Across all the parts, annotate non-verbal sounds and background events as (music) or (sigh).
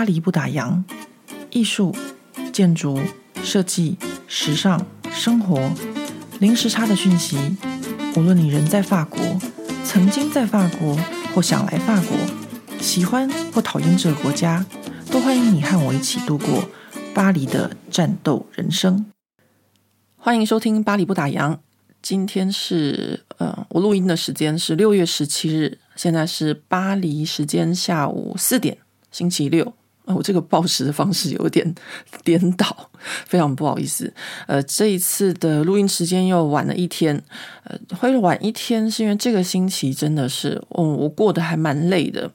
巴黎不打烊，艺术、建筑、设计、时尚、生活，零时差的讯息。无论你人在法国，曾经在法国，或想来法国，喜欢或讨厌这个国家，都欢迎你和我一起度过巴黎的战斗人生。欢迎收听《巴黎不打烊》。今天是呃，我录音的时间是六月十七日，现在是巴黎时间下午四点，星期六。我这个报时的方式有点颠倒，非常不好意思。呃，这一次的录音时间又晚了一天。呃，会晚一天是因为这个星期真的是，嗯，我过得还蛮累的。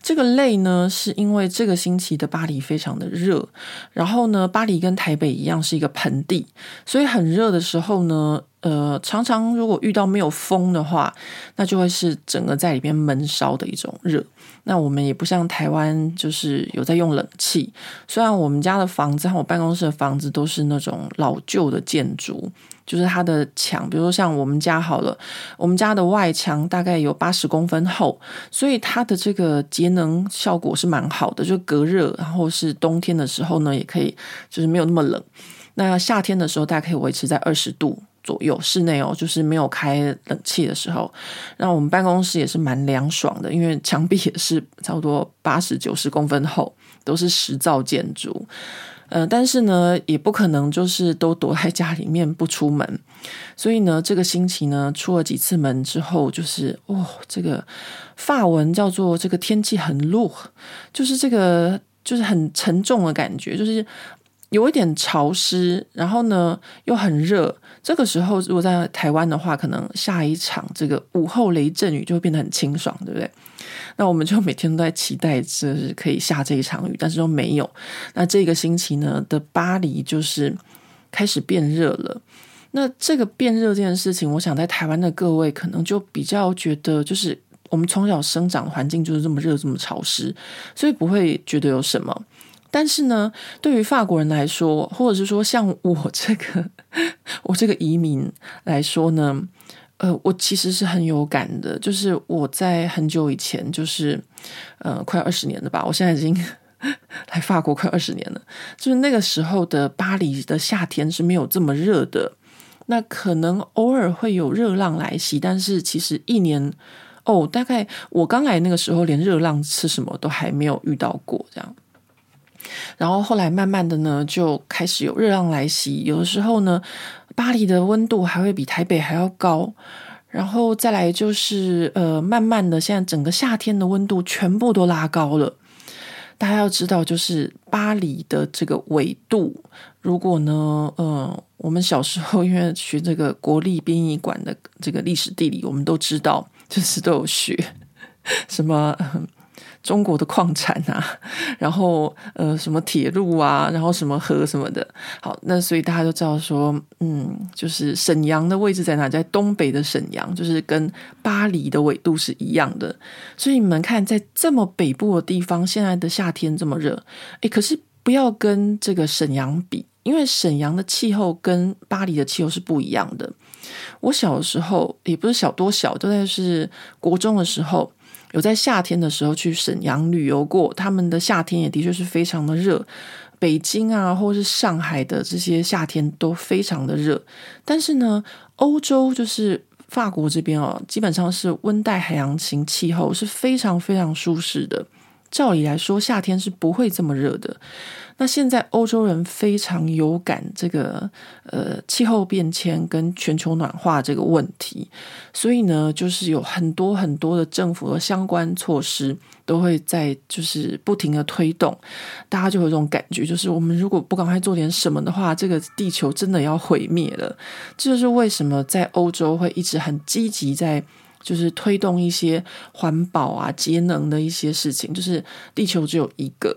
这个累呢，是因为这个星期的巴黎非常的热。然后呢，巴黎跟台北一样是一个盆地，所以很热的时候呢，呃，常常如果遇到没有风的话，那就会是整个在里面闷烧的一种热。那我们也不像台湾，就是有在用冷气。虽然我们家的房子和我办公室的房子都是那种老旧的建筑，就是它的墙，比如说像我们家好了，我们家的外墙大概有八十公分厚，所以它的这个节能效果是蛮好的，就隔热。然后是冬天的时候呢，也可以就是没有那么冷。那夏天的时候，大概可以维持在二十度。左右室内哦，就是没有开冷气的时候，然后我们办公室也是蛮凉爽的，因为墙壁也是差不多八十九十公分厚，都是石造建筑。呃，但是呢，也不可能就是都躲在家里面不出门，所以呢，这个星期呢，出了几次门之后，就是哦，这个发文叫做这个天气很弱就是这个就是很沉重的感觉，就是。有一点潮湿，然后呢又很热。这个时候如果在台湾的话，可能下一场这个午后雷阵雨就会变得很清爽，对不对？那我们就每天都在期待就是可以下这一场雨，但是都没有。那这个星期呢的巴黎就是开始变热了。那这个变热这件事情，我想在台湾的各位可能就比较觉得，就是我们从小生长环境就是这么热、这么潮湿，所以不会觉得有什么。但是呢，对于法国人来说，或者是说像我这个 (laughs) 我这个移民来说呢，呃，我其实是很有感的。就是我在很久以前，就是呃，快二十年了吧，我现在已经 (laughs) 来法国快二十年了。就是那个时候的巴黎的夏天是没有这么热的，那可能偶尔会有热浪来袭，但是其实一年哦，大概我刚来那个时候，连热浪吃什么都还没有遇到过，这样。然后后来慢慢的呢，就开始有热浪来袭。有的时候呢，巴黎的温度还会比台北还要高。然后再来就是，呃，慢慢的，现在整个夏天的温度全部都拉高了。大家要知道，就是巴黎的这个纬度，如果呢，呃，我们小时候因为学这个国立殡仪馆的这个历史地理，我们都知道，就是都有学什么。中国的矿产啊，(laughs) 然后呃什么铁路啊，然后什么河什么的，好，那所以大家都知道说，嗯，就是沈阳的位置在哪？在东北的沈阳，就是跟巴黎的纬度是一样的。所以你们看，在这么北部的地方，现在的夏天这么热，诶，可是不要跟这个沈阳比，因为沈阳的气候跟巴黎的气候是不一样的。我小的时候也不是小多小，就在是国中的时候。有在夏天的时候去沈阳旅游过，他们的夏天也的确是非常的热。北京啊，或是上海的这些夏天都非常的热。但是呢，欧洲就是法国这边哦，基本上是温带海洋型气候，是非常非常舒适的。照理来说，夏天是不会这么热的。那现在欧洲人非常有感这个呃气候变迁跟全球暖化这个问题，所以呢，就是有很多很多的政府的相关措施都会在就是不停的推动，大家就有这种感觉，就是我们如果不赶快做点什么的话，这个地球真的要毁灭了。这就是为什么在欧洲会一直很积极在。就是推动一些环保啊、节能的一些事情。就是地球只有一个，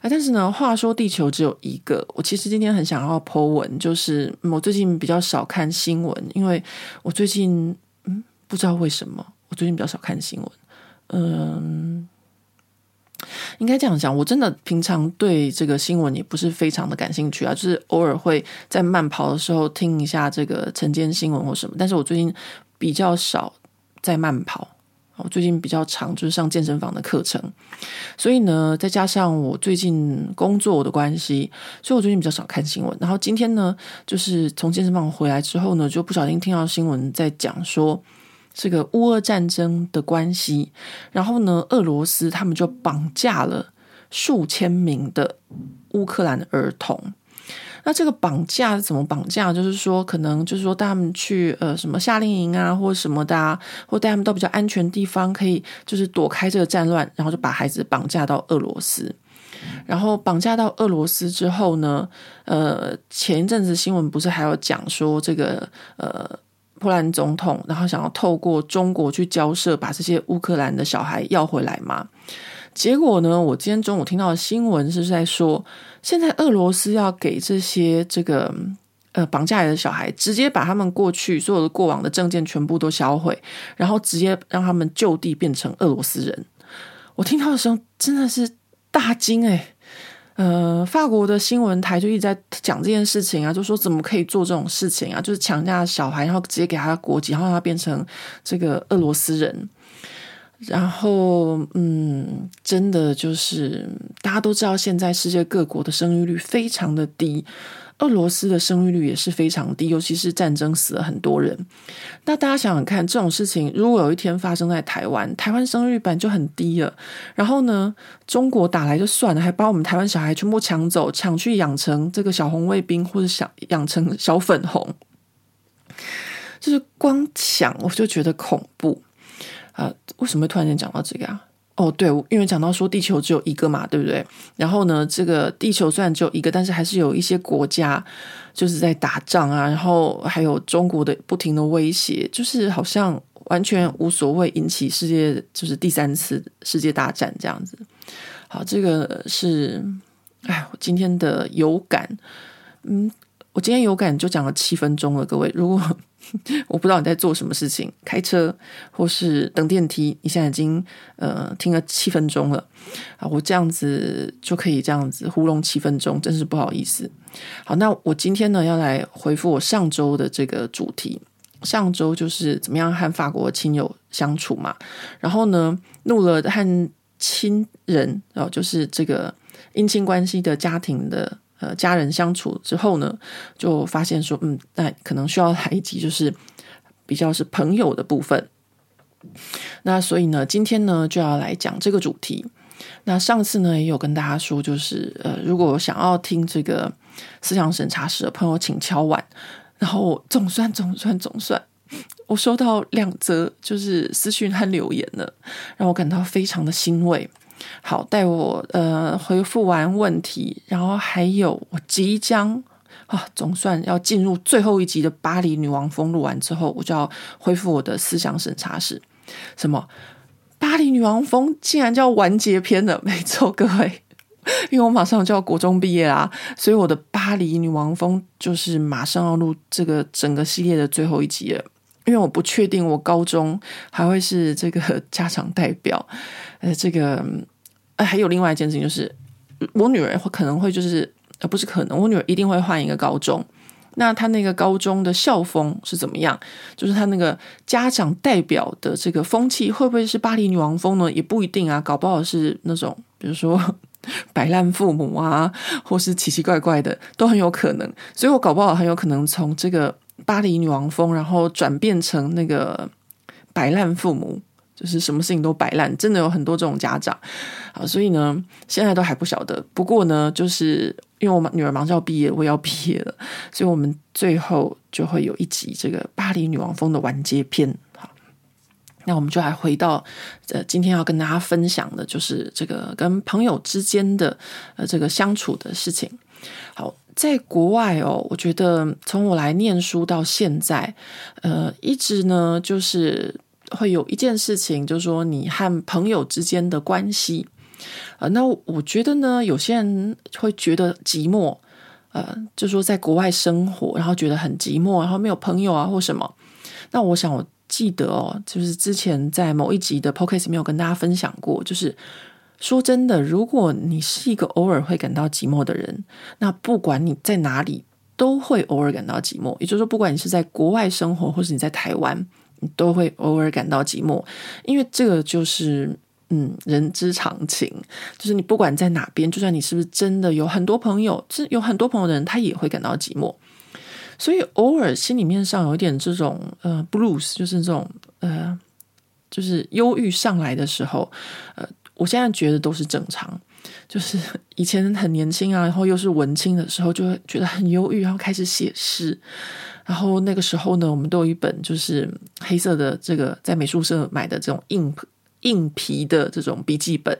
啊，但是呢，话说地球只有一个，我其实今天很想要 po 文，就是我最近比较少看新闻，因为我最近嗯不知道为什么，我最近比较少看新闻。嗯，应该这样讲，我真的平常对这个新闻也不是非常的感兴趣啊，就是偶尔会在慢跑的时候听一下这个晨间新闻或什么，但是我最近比较少。在慢跑我最近比较常就是上健身房的课程，所以呢，再加上我最近工作的关系，所以我最近比较少看新闻。然后今天呢，就是从健身房回来之后呢，就不小心听到新闻在讲说这个乌俄战争的关系，然后呢，俄罗斯他们就绑架了数千名的乌克兰儿童。那这个绑架怎么绑架？就是说，可能就是说带他们去呃什么夏令营啊，或什么的啊，或带他们到比较安全地方，可以就是躲开这个战乱，然后就把孩子绑架到俄罗斯。然后绑架到俄罗斯之后呢，呃，前一阵子新闻不是还有讲说这个呃波兰总统，然后想要透过中国去交涉，把这些乌克兰的小孩要回来吗？结果呢，我今天中午听到的新闻是在说，现在俄罗斯要给这些这个呃绑架来的小孩，直接把他们过去所有的过往的证件全部都销毁，然后直接让他们就地变成俄罗斯人。我听到的时候真的是大惊诶。呃，法国的新闻台就一直在讲这件事情啊，就说怎么可以做这种事情啊，就是抢架小孩，然后直接给他国籍，然后让他变成这个俄罗斯人。然后，嗯，真的就是大家都知道，现在世界各国的生育率非常的低，俄罗斯的生育率也是非常低，尤其是战争死了很多人。那大家想想看，这种事情如果有一天发生在台湾，台湾生育率本来就很低了，然后呢，中国打来就算了，还把我们台湾小孩全部抢走，抢去养成这个小红卫兵，或者想养成小粉红，就是光抢我就觉得恐怖。啊，为什么突然间讲到这个啊？哦，对，因为讲到说地球只有一个嘛，对不对？然后呢，这个地球虽然只有一个，但是还是有一些国家就是在打仗啊，然后还有中国的不停的威胁，就是好像完全无所谓，引起世界就是第三次世界大战这样子。好，这个是哎，我今天的有感，嗯，我今天有感就讲了七分钟了，各位，如果。我不知道你在做什么事情，开车或是等电梯。你现在已经呃听了七分钟了啊！我这样子就可以这样子糊弄七分钟，真是不好意思。好，那我今天呢要来回复我上周的这个主题。上周就是怎么样和法国亲友相处嘛，然后呢录了和亲人哦，就是这个姻亲关系的家庭的。呃，家人相处之后呢，就发现说，嗯，那可能需要来一集，就是比较是朋友的部分。那所以呢，今天呢就要来讲这个主题。那上次呢也有跟大家说，就是呃，如果想要听这个思想审查室的朋友，请敲碗。然后总算总算总算，我收到两则就是私讯和留言了，让我感到非常的欣慰。好，待我呃回复完问题，然后还有我即将啊，总算要进入最后一集的巴黎女王风录完之后，我就要恢复我的思想审查室。什么？巴黎女王风竟然叫完结篇了？没错，各位，(laughs) 因为我马上就要国中毕业啦，所以我的巴黎女王风就是马上要录这个整个系列的最后一集了。因为我不确定我高中还会是这个家长代表，(laughs) 呃，这个。还有另外一件事情，就是我女儿可能会就是呃，不是可能，我女儿一定会换一个高中。那她那个高中的校风是怎么样？就是她那个家长代表的这个风气会不会是巴黎女王风呢？也不一定啊，搞不好是那种比如说 (laughs) 摆烂父母啊，或是奇奇怪怪的，都很有可能。所以我搞不好很有可能从这个巴黎女王风，然后转变成那个摆烂父母。就是什么事情都摆烂，真的有很多这种家长，好，所以呢，现在都还不晓得。不过呢，就是因为我们女儿马上要毕业，我也要毕业了，所以我们最后就会有一集这个巴黎女王风的完结篇。好，那我们就来回到呃，今天要跟大家分享的，就是这个跟朋友之间的呃这个相处的事情。好，在国外哦，我觉得从我来念书到现在，呃，一直呢就是。会有一件事情，就是说你和朋友之间的关系，呃，那我觉得呢，有些人会觉得寂寞，呃，就说在国外生活，然后觉得很寂寞，然后没有朋友啊或什么。那我想我记得哦，就是之前在某一集的 Podcast 没有跟大家分享过，就是说真的，如果你是一个偶尔会感到寂寞的人，那不管你在哪里，都会偶尔感到寂寞。也就是说，不管你是在国外生活，或是你在台湾。你都会偶尔感到寂寞，因为这个就是嗯人之常情，就是你不管在哪边，就算你是不是真的有很多朋友，是有很多朋友的人，他也会感到寂寞。所以偶尔心里面上有一点这种呃 blues，就是这种呃就是忧郁上来的时候，呃，我现在觉得都是正常。就是 (laughs) 以前很年轻啊，然后又是文青的时候，就会觉得很忧郁，然后开始写诗。然后那个时候呢，我们都有一本就是黑色的这个在美术社买的这种硬硬皮的这种笔记本，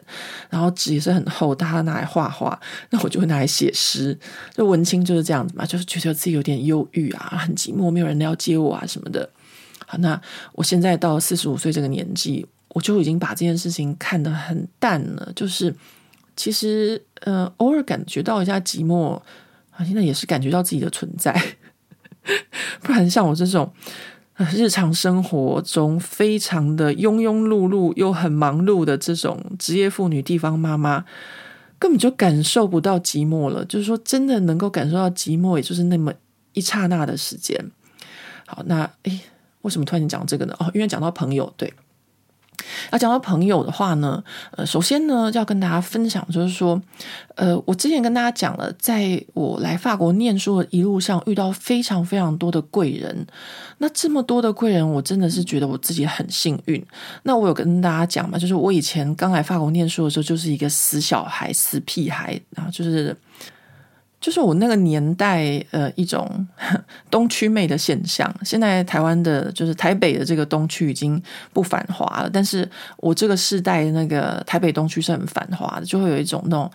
然后纸也是很厚，大家拿来画画。那我就会拿来写诗。就文青就是这样子嘛，就是觉得自己有点忧郁啊，很寂寞，没有人了解我啊什么的。好，那我现在到四十五岁这个年纪，我就已经把这件事情看得很淡了，就是。其实，呃，偶尔感觉到一下寂寞，啊，现在也是感觉到自己的存在。(laughs) 不然像我这种，日常生活中非常的庸庸碌碌又很忙碌的这种职业妇女、地方妈妈，根本就感受不到寂寞了。就是说，真的能够感受到寂寞，也就是那么一刹那的时间。好，那诶，为什么突然间讲这个呢？哦，因为讲到朋友，对。要讲到朋友的话呢，呃，首先呢，要跟大家分享，就是说，呃，我之前跟大家讲了，在我来法国念书的一路上，遇到非常非常多的贵人。那这么多的贵人，我真的是觉得我自己很幸运。那我有跟大家讲嘛，就是我以前刚来法国念书的时候，就是一个死小孩、死屁孩，然后就是。就是我那个年代，呃，一种 (laughs) 东区妹的现象。现在台湾的，就是台北的这个东区已经不繁华了，但是我这个世代那个台北东区是很繁华的，就会有一种那种，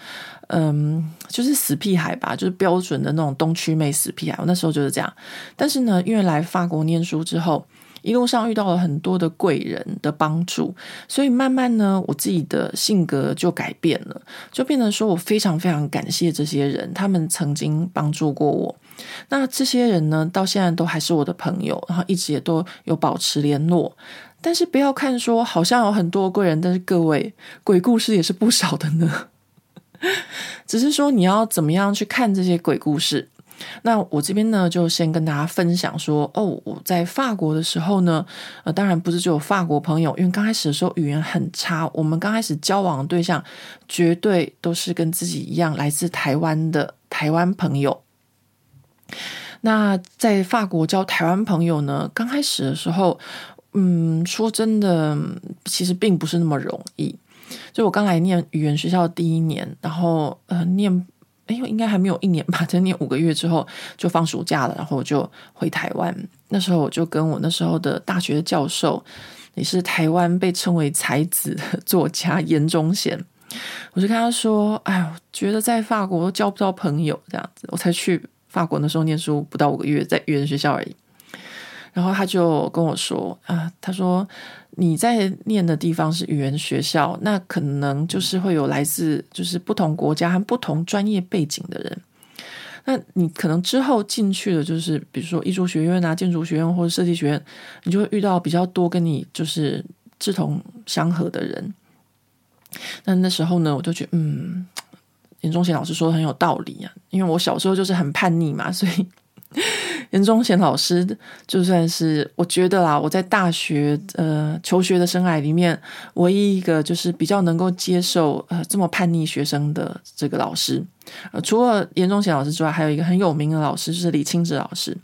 嗯，就是死屁孩吧，就是标准的那种东区妹死屁孩。我那时候就是这样，但是呢，因为来法国念书之后。一路上遇到了很多的贵人的帮助，所以慢慢呢，我自己的性格就改变了，就变成说我非常非常感谢这些人，他们曾经帮助过我。那这些人呢，到现在都还是我的朋友，然后一直也都有保持联络。但是不要看说好像有很多贵人，但是各位鬼故事也是不少的呢。(laughs) 只是说你要怎么样去看这些鬼故事。那我这边呢，就先跟大家分享说，哦，我在法国的时候呢，呃，当然不是只有法国朋友，因为刚开始的时候语言很差，我们刚开始交往的对象绝对都是跟自己一样来自台湾的台湾朋友。那在法国交台湾朋友呢，刚开始的时候，嗯，说真的，其实并不是那么容易。就我刚来念语言学校第一年，然后呃，念。哎呦，应该还没有一年吧，才念五个月之后就放暑假了，然后我就回台湾。那时候我就跟我那时候的大学教授，也是台湾被称为才子的作家严忠贤，我就跟他说：“哎呦，觉得在法国交不到朋友，这样子，我才去法国那时候念书不到五个月，在语言学校而已。”然后他就跟我说：“啊，他说。”你在念的地方是语言学校，那可能就是会有来自就是不同国家和不同专业背景的人。那你可能之后进去的，就是比如说艺术学院啊、建筑学院或者设计学院，你就会遇到比较多跟你就是志同相合的人。那那时候呢，我就觉得，嗯，严忠贤老师说的很有道理啊，因为我小时候就是很叛逆嘛，所以。(laughs) 严忠贤老师就算是我觉得啦，我在大学呃求学的生涯里面，唯一一个就是比较能够接受呃这么叛逆学生的这个老师。呃，除了严忠贤老师之外，还有一个很有名的老师，就是李清哲老师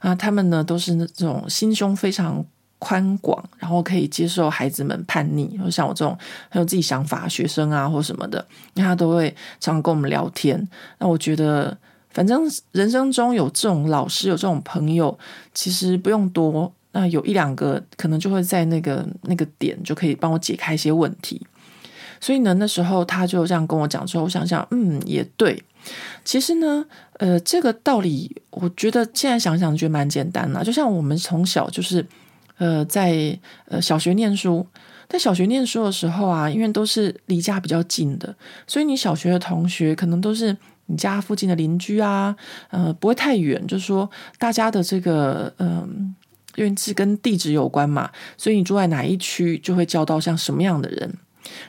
啊。他们呢都是那种心胸非常宽广，然后可以接受孩子们叛逆，或像我这种很有自己想法学生啊或什么的，他都会常跟我们聊天。那我觉得。反正人生中有这种老师，有这种朋友，其实不用多，那有一两个可能就会在那个那个点就可以帮我解开一些问题。所以呢，那时候他就这样跟我讲之后，我想想，嗯，也对。其实呢，呃，这个道理，我觉得现在想想觉得蛮简单的。就像我们从小就是，呃，在呃小学念书，在小学念书的时候啊，因为都是离家比较近的，所以你小学的同学可能都是。你家附近的邻居啊，呃，不会太远，就是说大家的这个，嗯、因为是跟地址有关嘛，所以你住在哪一区，就会交到像什么样的人。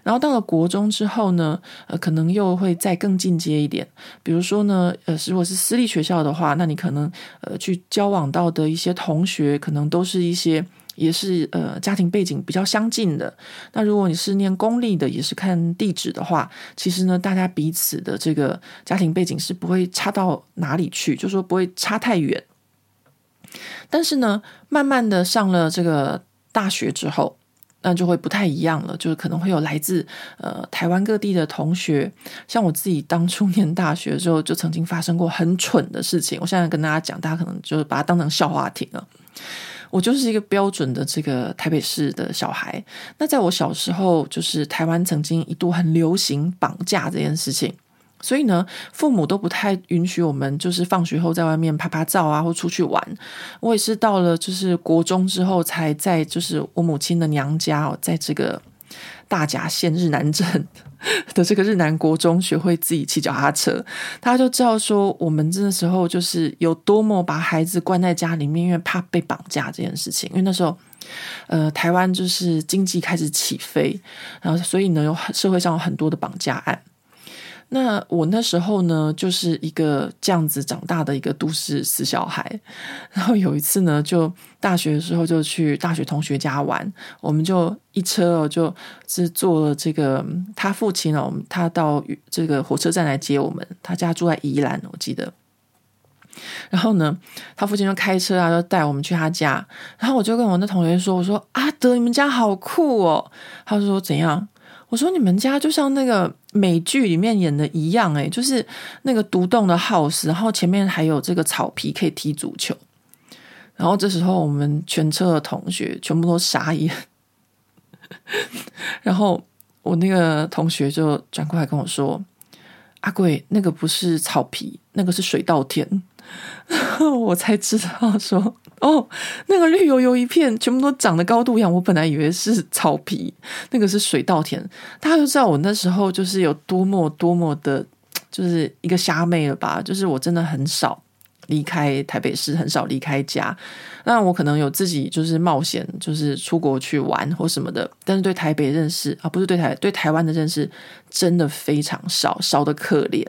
然后到了国中之后呢，呃，可能又会再更进阶一点，比如说呢，呃，如果是私立学校的话，那你可能呃去交往到的一些同学，可能都是一些也是呃家庭背景比较相近的。那如果你是念公立的，也是看地址的话，其实呢，大家彼此的这个家庭背景是不会差到哪里去，就说不会差太远。但是呢，慢慢的上了这个大学之后，那就会不太一样了，就是可能会有来自呃台湾各地的同学，像我自己当初念大学的时候，就曾经发生过很蠢的事情。我现在跟大家讲，大家可能就是把它当成笑话听了。我就是一个标准的这个台北市的小孩。那在我小时候，就是台湾曾经一度很流行绑架这件事情。所以呢，父母都不太允许我们，就是放学后在外面拍拍照啊，或出去玩。我也是到了就是国中之后，才在就是我母亲的娘家哦，在这个大甲县日南镇 (laughs) 的这个日南国中，学会自己骑脚踏车。他就知道说，我们这时候就是有多么把孩子关在家里面，因为怕被绑架这件事情。因为那时候，呃，台湾就是经济开始起飞，然后所以呢，有社会上有很多的绑架案。那我那时候呢，就是一个这样子长大的一个都市死小孩。然后有一次呢，就大学的时候就去大学同学家玩，我们就一车哦，就是坐了这个他父亲哦，他到这个火车站来接我们。他家住在宜兰，我记得。然后呢，他父亲就开车啊，就带我们去他家。然后我就跟我那同学说：“我说阿德，你们家好酷哦。”他说：“怎样？”我说：“你们家就像那个美剧里面演的一样，诶，就是那个独栋的 house，然后前面还有这个草皮可以踢足球。”然后这时候我们全车的同学全部都傻眼。(laughs) 然后我那个同学就转过来跟我说：“阿贵，那个不是草皮，那个是水稻田。” (laughs) 我才知道说。哦，那个绿油油一片，全部都长得高度一样。我本来以为是草皮，那个是水稻田。大家都知道我那时候就是有多么多么的，就是一个虾妹了吧？就是我真的很少离开台北市，很少离开家。那我可能有自己就是冒险，就是出国去玩或什么的。但是对台北认识啊，不是对台对台湾的认识，真的非常少，少的可怜，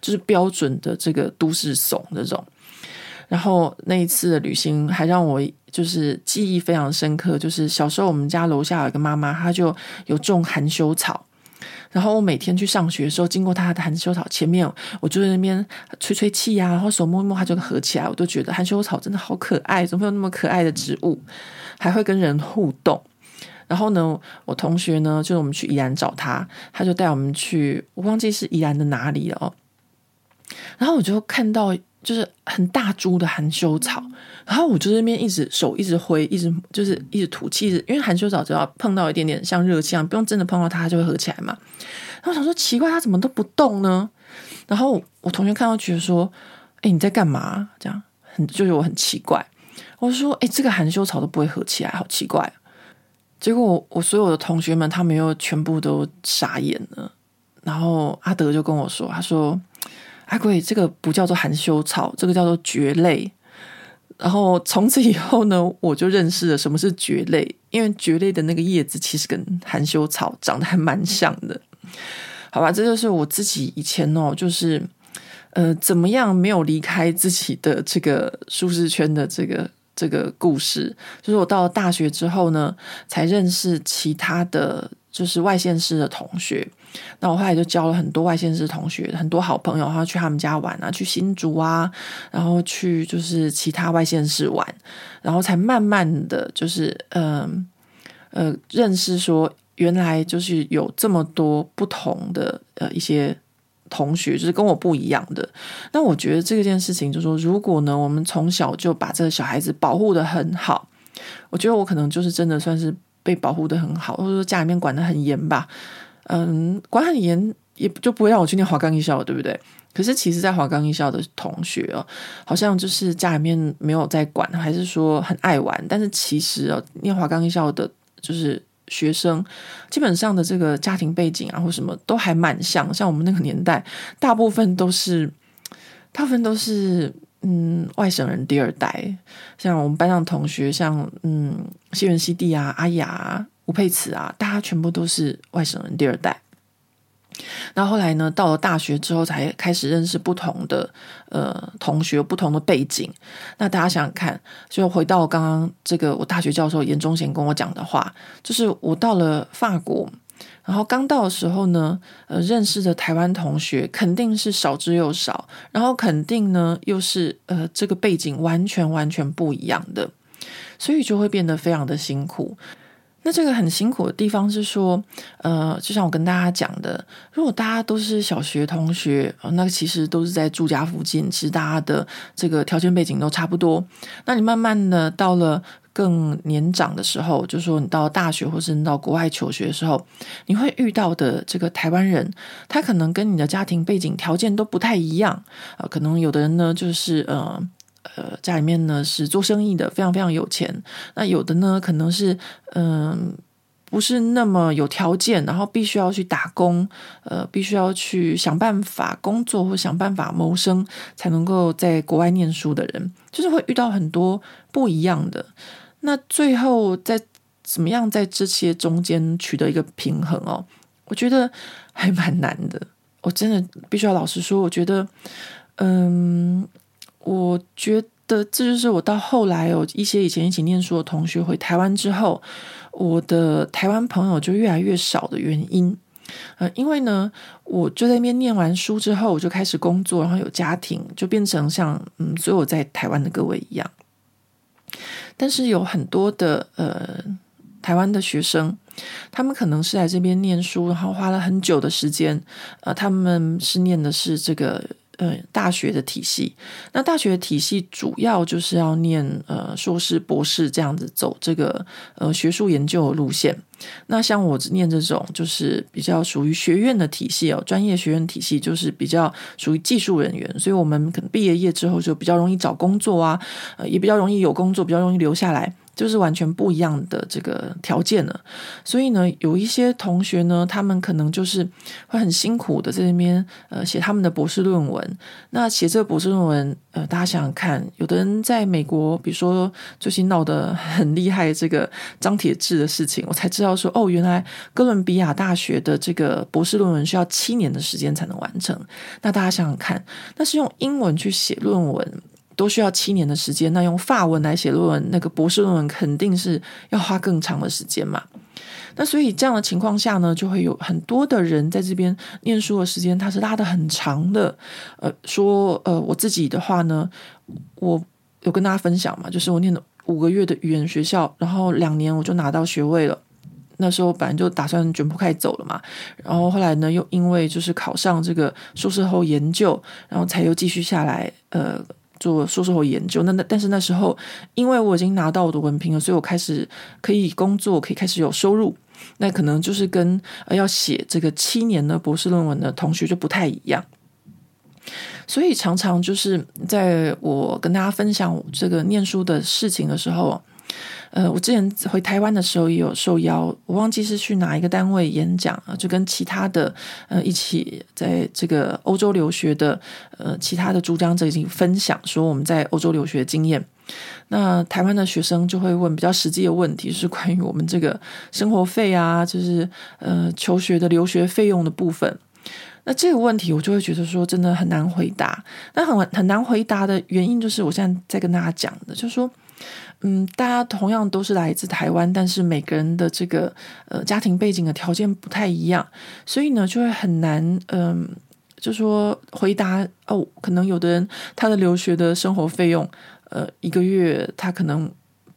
就是标准的这个都市怂这种。然后那一次的旅行还让我就是记忆非常深刻，就是小时候我们家楼下有一个妈妈，她就有种含羞草，然后我每天去上学的时候，经过他的含羞草前面，我就在那边吹吹气呀、然后手摸一摸，它就合起来，我都觉得含羞草真的好可爱，怎么会有那么可爱的植物，还会跟人互动。然后呢，我同学呢，就是我们去宜兰找他，他就带我们去，我忘记是宜兰的哪里了哦。然后我就看到。就是很大株的含羞草，然后我就在那边一直手一直挥，一直就是一直吐气，因为含羞草只要碰到一点点像热气一样，不用真的碰到它，它就会合起来嘛。然后我想说奇怪，它怎么都不动呢？然后我同学看到觉得说：“哎，你在干嘛？”这样很就是我很奇怪。我说：“哎，这个含羞草都不会合起来，好奇怪。”结果我，我所有的同学们他们又全部都傻眼了。然后阿德就跟我说：“他说。”阿贵，这个不叫做含羞草，这个叫做蕨类。然后从此以后呢，我就认识了什么是蕨类，因为蕨类的那个叶子其实跟含羞草长得还蛮像的。好吧，这就是我自己以前哦，就是呃，怎么样没有离开自己的这个舒适圈的这个这个故事。就是我到了大学之后呢，才认识其他的。就是外县市的同学，那我后来就交了很多外县市同学，很多好朋友，然后去他们家玩啊，去新竹啊，然后去就是其他外县市玩，然后才慢慢的就是嗯呃，呃认识说，原来就是有这么多不同的呃一些同学，就是跟我不一样的。那我觉得这件事情就是说，如果呢，我们从小就把这个小孩子保护得很好，我觉得我可能就是真的算是。被保护得很好，或者说家里面管得很严吧，嗯，管很严也就不会让我去念华冈艺校，对不对？可是其实，在华冈艺校的同学哦，好像就是家里面没有在管，还是说很爱玩。但是其实哦，念华冈艺校的，就是学生，基本上的这个家庭背景啊，或什么都还蛮像，像我们那个年代，大部分都是，大部分都是。嗯，外省人第二代，像我们班上同学，像嗯，西园西地啊、阿雅、吴佩慈啊，大家全部都是外省人第二代。那后来呢，到了大学之后，才开始认识不同的呃同学，不同的背景。那大家想想看，就回到刚刚这个我大学教授严忠贤跟我讲的话，就是我到了法国，然后刚到的时候呢，呃，认识的台湾同学肯定是少之又少，然后肯定呢又是呃这个背景完全完全不一样的，所以就会变得非常的辛苦。那这个很辛苦的地方是说，呃，就像我跟大家讲的，如果大家都是小学同学，那其实都是在住家附近，其实大家的这个条件背景都差不多。那你慢慢的到了更年长的时候，就说你到大学或是你到国外求学的时候，你会遇到的这个台湾人，他可能跟你的家庭背景条件都不太一样啊，可能有的人呢就是呃。呃，家里面呢是做生意的，非常非常有钱。那有的呢，可能是嗯、不是那么有条件，然后必须要去打工，呃，必须要去想办法工作或想办法谋生，才能够在国外念书的人，就是会遇到很多不一样的。那最后在怎么样在这些中间取得一个平衡哦？我觉得还蛮难的。我真的必须要老实说，我觉得，嗯。我觉得这就是我到后来有一些以前一起念书的同学回台湾之后，我的台湾朋友就越来越少的原因。呃，因为呢，我就在那边念完书之后，我就开始工作，然后有家庭，就变成像嗯，所有在台湾的各位一样。但是有很多的呃台湾的学生，他们可能是来这边念书，然后花了很久的时间，呃，他们是念的是这个。呃，大学的体系，那大学的体系主要就是要念呃硕士、博士这样子走这个呃学术研究的路线。那像我念这种就是比较属于学院的体系哦，专业学院体系就是比较属于技术人员，所以我们可能毕业业之后就比较容易找工作啊，呃，也比较容易有工作，比较容易留下来。就是完全不一样的这个条件了，所以呢，有一些同学呢，他们可能就是会很辛苦的在那边呃写他们的博士论文。那写这个博士论文，呃，大家想想看，有的人在美国，比如说最近闹得很厉害这个张铁志的事情，我才知道说，哦，原来哥伦比亚大学的这个博士论文需要七年的时间才能完成。那大家想想看，那是用英文去写论文。都需要七年的时间，那用法文来写论文，那个博士论文肯定是要花更长的时间嘛。那所以这样的情况下呢，就会有很多的人在这边念书的时间，他是拉得很长的。呃，说呃，我自己的话呢，我有跟大家分享嘛，就是我念了五个月的语言学校，然后两年我就拿到学位了。那时候本来就打算卷铺盖走了嘛，然后后来呢，又因为就是考上这个硕士后研究，然后才又继续下来，呃。做硕士后研究，那那但是那时候，因为我已经拿到我的文凭了，所以我开始可以工作，可以开始有收入。那可能就是跟要写这个七年的博士论文的同学就不太一样。所以常常就是在我跟大家分享这个念书的事情的时候。呃，我之前回台湾的时候也有受邀，我忘记是去哪一个单位演讲啊，就跟其他的呃一起在这个欧洲留学的呃其他的主讲者已经分享说我们在欧洲留学经验。那台湾的学生就会问比较实际的问题，是关于我们这个生活费啊，就是呃求学的留学费用的部分。那这个问题我就会觉得说真的很难回答。那很很难回答的原因就是我现在在跟大家讲的，就是说。嗯，大家同样都是来自台湾，但是每个人的这个呃家庭背景的条件不太一样，所以呢就会很难，嗯、就说回答哦，可能有的人他的留学的生活费用，呃，一个月他可能。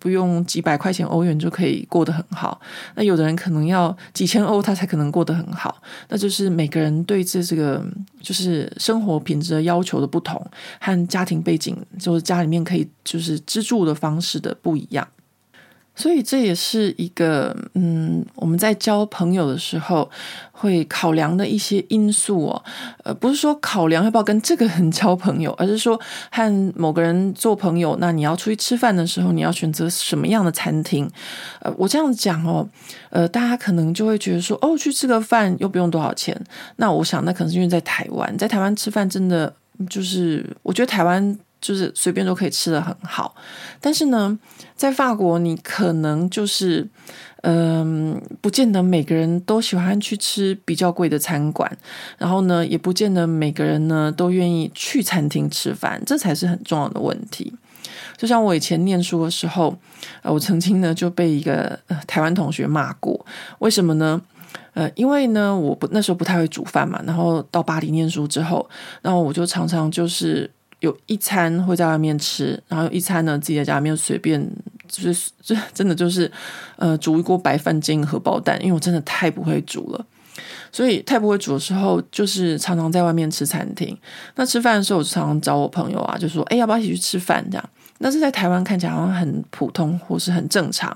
不用几百块钱欧元就可以过得很好，那有的人可能要几千欧，他才可能过得很好。那就是每个人对这这个就是生活品质的要求的不同，和家庭背景，就是家里面可以就是资助的方式的不一样。所以这也是一个嗯，我们在交朋友的时候会考量的一些因素哦。呃，不是说考量要不要跟这个人交朋友，而是说和某个人做朋友，那你要出去吃饭的时候，你要选择什么样的餐厅？呃，我这样讲哦，呃，大家可能就会觉得说，哦，去吃个饭又不用多少钱。那我想，那可能是因为在台湾，在台湾吃饭真的就是，我觉得台湾。就是随便都可以吃得很好。但是呢，在法国，你可能就是。嗯，不见得每个人都喜欢去吃比较贵的餐馆，然后呢，也不见得每个人呢都愿意去餐厅吃饭，这才是很重要的问题。就像我以前念书的时候，呃，我曾经呢就被一个台湾同学骂过，为什么呢？呃，因为呢，我不那时候不太会煮饭嘛，然后到巴黎念书之后，然后我就常常就是。有一餐会在外面吃，然后一餐呢自己在家里面随便，就是这真的就是，呃，煮一锅白饭煎荷包蛋，因为我真的太不会煮了，所以太不会煮的时候，就是常常在外面吃餐厅。那吃饭的时候，我常常找我朋友啊，就说，哎，要不要一起去吃饭？这样，那是在台湾看起来好像很普通或是很正常。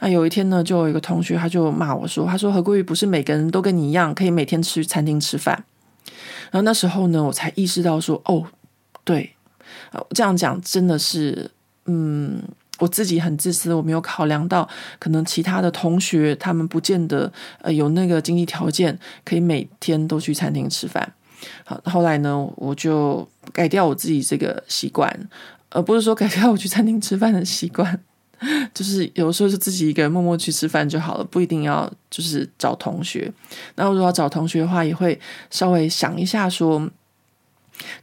那有一天呢，就有一个同学他就骂我说，他说何桂玉不是每个人都跟你一样可以每天吃餐厅吃饭。然后那时候呢，我才意识到说，哦。对，这样讲真的是，嗯，我自己很自私，我没有考量到可能其他的同学他们不见得呃有那个经济条件可以每天都去餐厅吃饭。好，后来呢，我就改掉我自己这个习惯，而不是说改掉我去餐厅吃饭的习惯，就是有时候就自己一个人默默去吃饭就好了，不一定要就是找同学。那如果要找同学的话，也会稍微想一下说。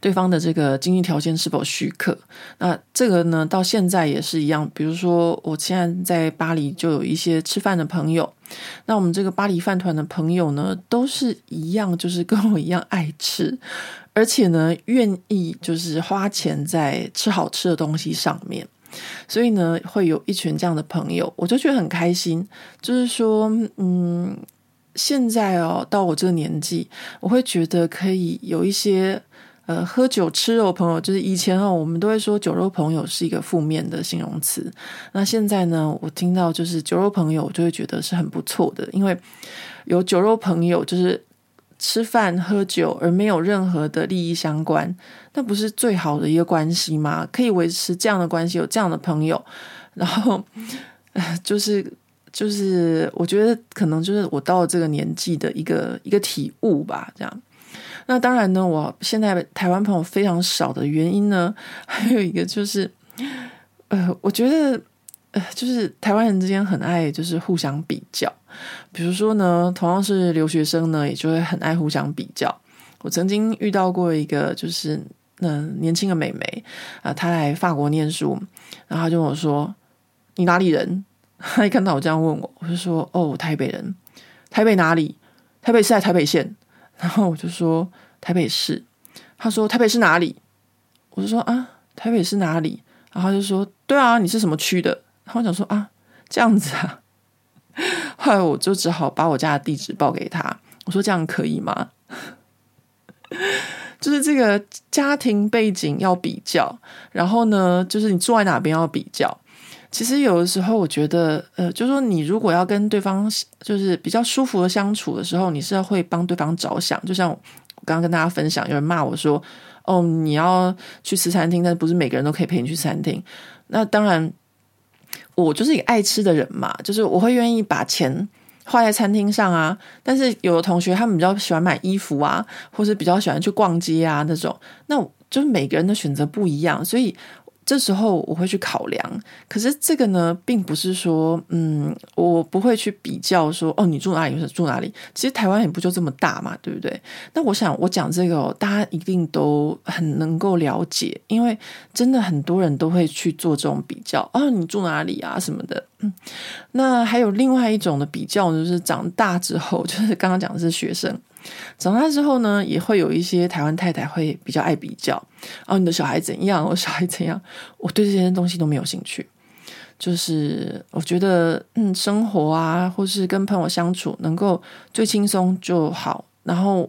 对方的这个经济条件是否许可？那这个呢，到现在也是一样。比如说，我现在在巴黎就有一些吃饭的朋友，那我们这个巴黎饭团的朋友呢，都是一样，就是跟我一样爱吃，而且呢，愿意就是花钱在吃好吃的东西上面。所以呢，会有一群这样的朋友，我就觉得很开心。就是说，嗯，现在哦，到我这个年纪，我会觉得可以有一些。呃，喝酒吃肉朋友，就是以前哦，我们都会说酒肉朋友是一个负面的形容词。那现在呢，我听到就是酒肉朋友，我就会觉得是很不错的，因为有酒肉朋友，就是吃饭喝酒而没有任何的利益相关，那不是最好的一个关系吗？可以维持这样的关系，有这样的朋友，然后呃，(laughs) 就是就是，我觉得可能就是我到了这个年纪的一个一个体悟吧，这样。那当然呢，我现在台湾朋友非常少的原因呢，还有一个就是，呃，我觉得，呃，就是台湾人之间很爱就是互相比较，比如说呢，同样是留学生呢，也就会很爱互相比较。我曾经遇到过一个就是嗯、年轻的美眉啊，她来法国念书，然后她就跟我说：“你哪里人？”她一看到我这样问我，我就说：“哦，台北人。台北哪里？台北是在台北县？”然后我就说台北市，他说台北市哪里？我就说啊，台北市哪里？然后他就说对啊，你是什么区的？然后我想说啊，这样子啊。(laughs) 后来我就只好把我家的地址报给他，我说这样可以吗？(laughs) 就是这个家庭背景要比较，然后呢，就是你住在哪边要比较。其实有的时候，我觉得，呃，就是说，你如果要跟对方就是比较舒服的相处的时候，你是要会帮对方着想。就像我刚刚跟大家分享，有人骂我说：“哦，你要去吃餐厅，但不是每个人都可以陪你去餐厅。”那当然，我就是一个爱吃的人嘛，就是我会愿意把钱花在餐厅上啊。但是有的同学他们比较喜欢买衣服啊，或是比较喜欢去逛街啊那种，那就是每个人的选择不一样，所以。这时候我会去考量，可是这个呢，并不是说，嗯，我不会去比较说，哦，你住哪里，就是住哪里。其实台湾也不就这么大嘛，对不对？那我想，我讲这个哦，大家一定都很能够了解，因为真的很多人都会去做这种比较，哦，你住哪里啊什么的。嗯，那还有另外一种的比较，就是长大之后，就是刚刚讲的是学生。长大之后呢，也会有一些台湾太太会比较爱比较哦，你的小孩怎样，我小孩怎样，我对这些东西都没有兴趣。就是我觉得，嗯，生活啊，或是跟朋友相处，能够最轻松就好。然后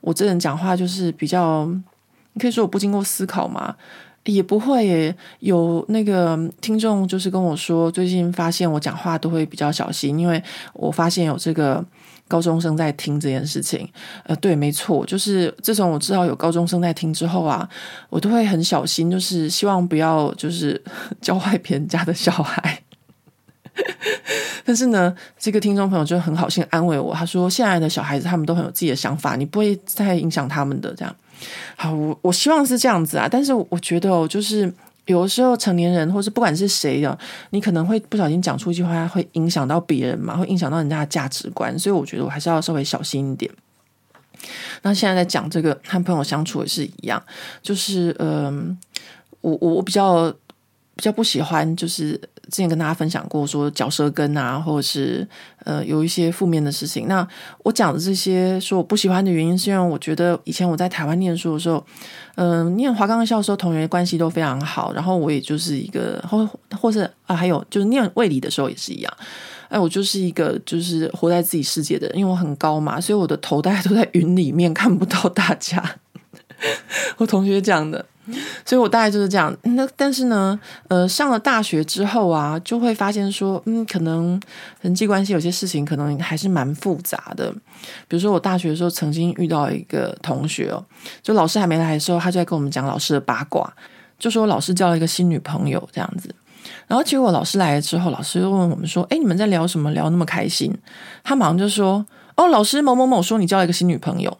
我这人讲话就是比较，你可以说我不经过思考嘛，也不会耶。有那个听众就是跟我说，最近发现我讲话都会比较小心，因为我发现有这个。高中生在听这件事情，呃，对，没错，就是自从我知道有高中生在听之后啊，我都会很小心，就是希望不要就是 (laughs) 教坏别人家的小孩。(laughs) 但是呢，这个听众朋友就很好心安慰我，他说：“现在的小孩子他们都很有自己的想法，你不会再影响他们的这样。”好，我我希望是这样子啊，但是我觉得哦，就是有的时候成年人，或是不管是谁的，你可能会不小心讲出一句话，会影响到别人嘛，会影响到人家的价值观，所以我觉得我还是要稍微小心一点。那现在在讲这个和朋友相处也是一样，就是嗯、我我我比较。比较不喜欢，就是之前跟大家分享过，说嚼舌根啊，或者是呃有一些负面的事情。那我讲的这些说我不喜欢的原因，是因为我觉得以前我在台湾念书的时候，嗯、念华冈校的时候，同学关系都非常好。然后我也就是一个，或或是啊，还有就是念卫理的时候也是一样。哎，我就是一个就是活在自己世界的人，因为我很高嘛，所以我的头大概都在云里面，看不到大家。(laughs) 我同学讲的。(laughs) 所以我大概就是这样。那但是呢，呃，上了大学之后啊，就会发现说，嗯，可能人际关系有些事情可能还是蛮复杂的。比如说，我大学的时候曾经遇到一个同学哦，就老师还没来的时候，他就在跟我们讲老师的八卦，就说老师交了一个新女朋友这样子。然后结果老师来了之后，老师又问我们说，哎，你们在聊什么？聊那么开心？他马上就说，哦，老师某某某说你交了一个新女朋友。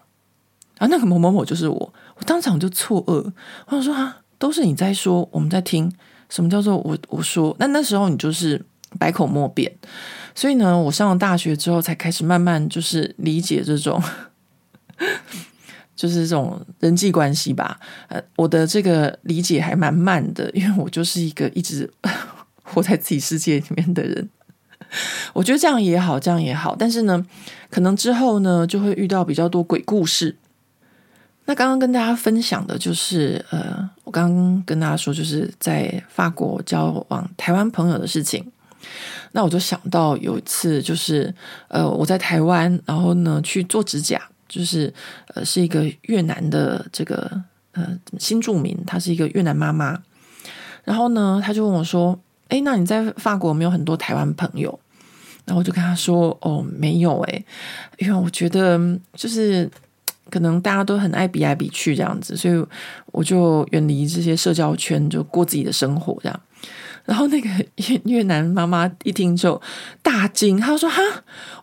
啊，那个某某某就是我，我当场就错愕，我想说啊，都是你在说，我们在听，什么叫做我我说？那那时候你就是百口莫辩，所以呢，我上了大学之后才开始慢慢就是理解这种，(laughs) 就是这种人际关系吧。呃，我的这个理解还蛮慢的，因为我就是一个一直 (laughs) 活在自己世界里面的人。我觉得这样也好，这样也好，但是呢，可能之后呢，就会遇到比较多鬼故事。那刚刚跟大家分享的就是，呃，我刚刚跟大家说，就是在法国交往台湾朋友的事情。那我就想到有一次，就是呃，我在台湾，然后呢去做指甲，就是呃，是一个越南的这个呃新住民，她是一个越南妈妈。然后呢，他就问我说：“诶，那你在法国有没有很多台湾朋友？”然后我就跟他说：“哦，没有诶，因为我觉得就是。”可能大家都很爱比来比去这样子，所以我就远离这些社交圈，就过自己的生活这样。然后那个 (laughs) 越越南妈妈一听就大惊，她说：“哈，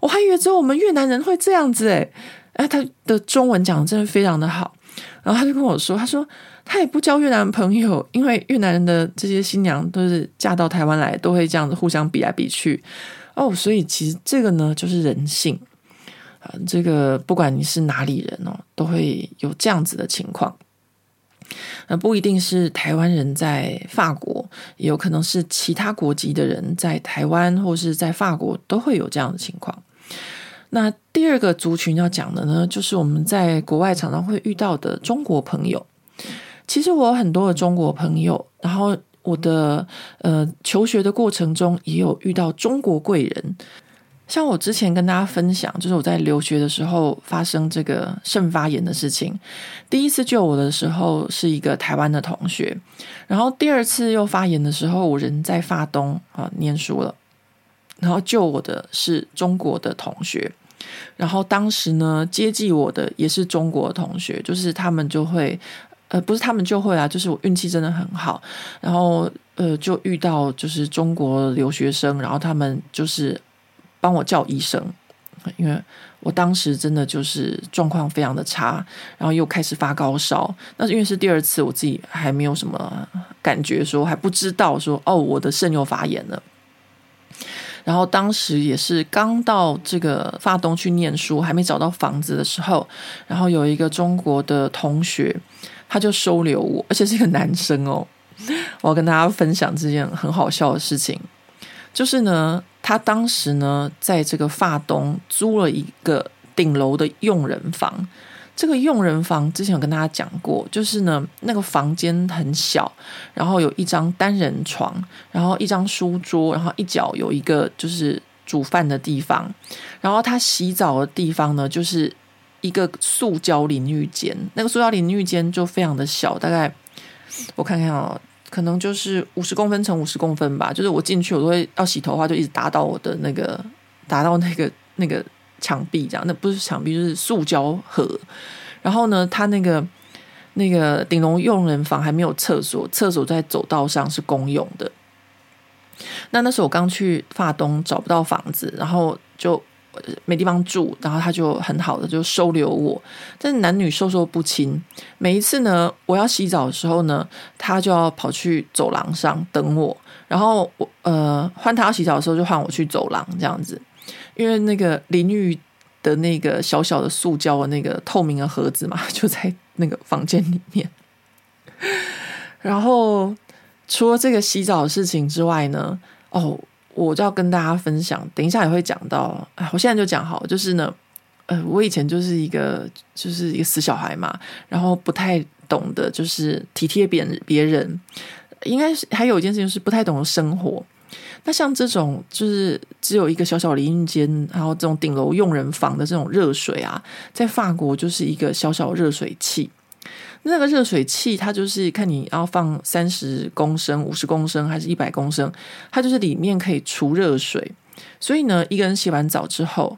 我还以为只有我们越南人会这样子诶。”哎，她的中文讲的真的非常的好。然后她就跟我说：“她说她也不交越南朋友，因为越南人的这些新娘都是嫁到台湾来，都会这样子互相比来比去。哦，所以其实这个呢，就是人性。”这个不管你是哪里人哦，都会有这样子的情况。那不一定是台湾人在法国，也有可能是其他国籍的人在台湾或是在法国都会有这样的情况。那第二个族群要讲的呢，就是我们在国外常常会遇到的中国朋友。其实我有很多的中国朋友，然后我的呃求学的过程中也有遇到中国贵人。像我之前跟大家分享，就是我在留学的时候发生这个肾发炎的事情。第一次救我的时候是一个台湾的同学，然后第二次又发炎的时候，我人在发东啊念书了，然后救我的是中国的同学。然后当时呢，接济我的也是中国同学，就是他们就会，呃，不是他们就会啊，就是我运气真的很好，然后呃，就遇到就是中国留学生，然后他们就是。帮我叫医生，因为我当时真的就是状况非常的差，然后又开始发高烧。那因为是第二次，我自己还没有什么感觉说，还不知道说哦，我的肾又发炎了。然后当时也是刚到这个发东去念书，还没找到房子的时候，然后有一个中国的同学，他就收留我，而且是一个男生哦。我要跟大家分享这件很好笑的事情，就是呢。他当时呢，在这个发东租了一个顶楼的佣人房。这个佣人房之前有跟大家讲过，就是呢，那个房间很小，然后有一张单人床，然后一张书桌，然后一角有一个就是煮饭的地方，然后他洗澡的地方呢，就是一个塑胶淋浴间。那个塑胶淋浴间就非常的小，大概我看看哦。可能就是五十公分乘五十公分吧，就是我进去，我都会要洗头的话，就一直打到我的那个，打到那个那个墙壁这样。那不是墙壁，就是塑胶盒。然后呢，他那个那个顶楼佣人房还没有厕所，厕所在走道上是公用的。那那时候我刚去发东找不到房子，然后就没地方住，然后他就很好的就收留我。但是男女授受不亲，每一次呢，我要洗澡的时候呢，他就要跑去走廊上等我，然后我呃换他洗澡的时候，就换我去走廊这样子，因为那个淋浴的那个小小的塑胶的那个透明的盒子嘛，就在那个房间里面。然后除了这个洗澡的事情之外呢，哦。我就要跟大家分享，等一下也会讲到。哎，我现在就讲好，就是呢，呃，我以前就是一个就是一个死小孩嘛，然后不太懂得就是体贴别人，别人应该是还有一件事情是不太懂得生活。那像这种就是只有一个小小淋浴间，然后这种顶楼用人房的这种热水啊，在法国就是一个小小热水器。那个热水器，它就是看你要放三十公升、五十公升还是一百公升，它就是里面可以储热水。所以呢，一个人洗完澡之后，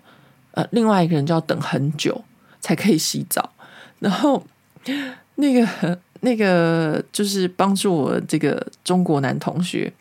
呃，另外一个人就要等很久才可以洗澡。然后那个那个就是帮助我这个中国男同学，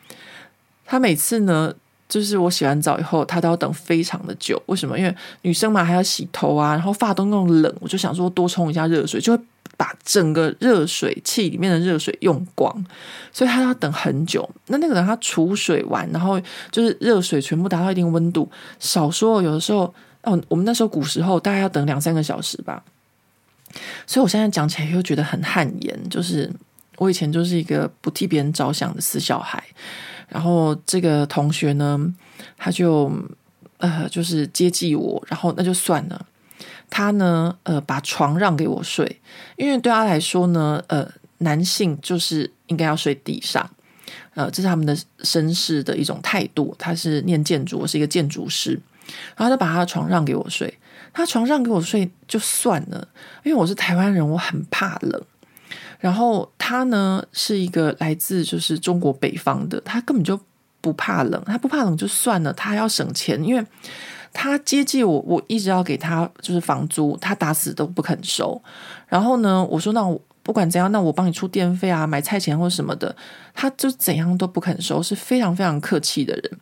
他每次呢，就是我洗完澡以后，他都要等非常的久。为什么？因为女生嘛，还要洗头啊，然后发都那么冷，我就想说多冲一下热水，就会。把整个热水器里面的热水用光，所以他要等很久。那那个人他储水完，然后就是热水全部达到一定温度，少说有的时候哦，我们那时候古时候大概要等两三个小时吧。所以我现在讲起来又觉得很汗颜，就是我以前就是一个不替别人着想的死小孩。然后这个同学呢，他就呃就是接济我，然后那就算了。他呢，呃，把床让给我睡，因为对他来说呢，呃，男性就是应该要睡地上，呃，这是他们的绅士的一种态度。他是念建筑，我是一个建筑师，然后他就把他的床让给我睡。他床让给我睡就算了，因为我是台湾人，我很怕冷。然后他呢，是一个来自就是中国北方的，他根本就不怕冷，他不怕冷就算了，他还要省钱，因为。他接济我，我一直要给他就是房租，他打死都不肯收。然后呢，我说那我不管怎样，那我帮你出电费啊，买菜钱或什么的，他就怎样都不肯收，是非常非常客气的人。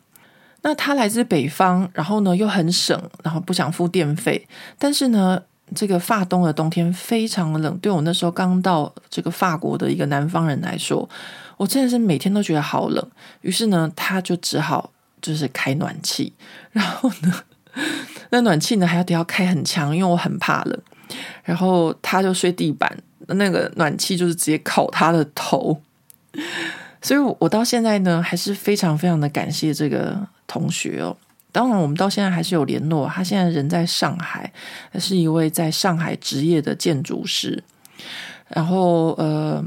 那他来自北方，然后呢又很省，然后不想付电费。但是呢，这个法东的冬天非常冷，对我那时候刚到这个法国的一个南方人来说，我真的是每天都觉得好冷。于是呢，他就只好就是开暖气，然后呢。那暖气呢，还要得要开很强，因为我很怕冷。然后他就睡地板，那个暖气就是直接烤他的头。(laughs) 所以，我到现在呢，还是非常非常的感谢这个同学哦。当然，我们到现在还是有联络。他现在人在上海，是一位在上海职业的建筑师。然后，呃，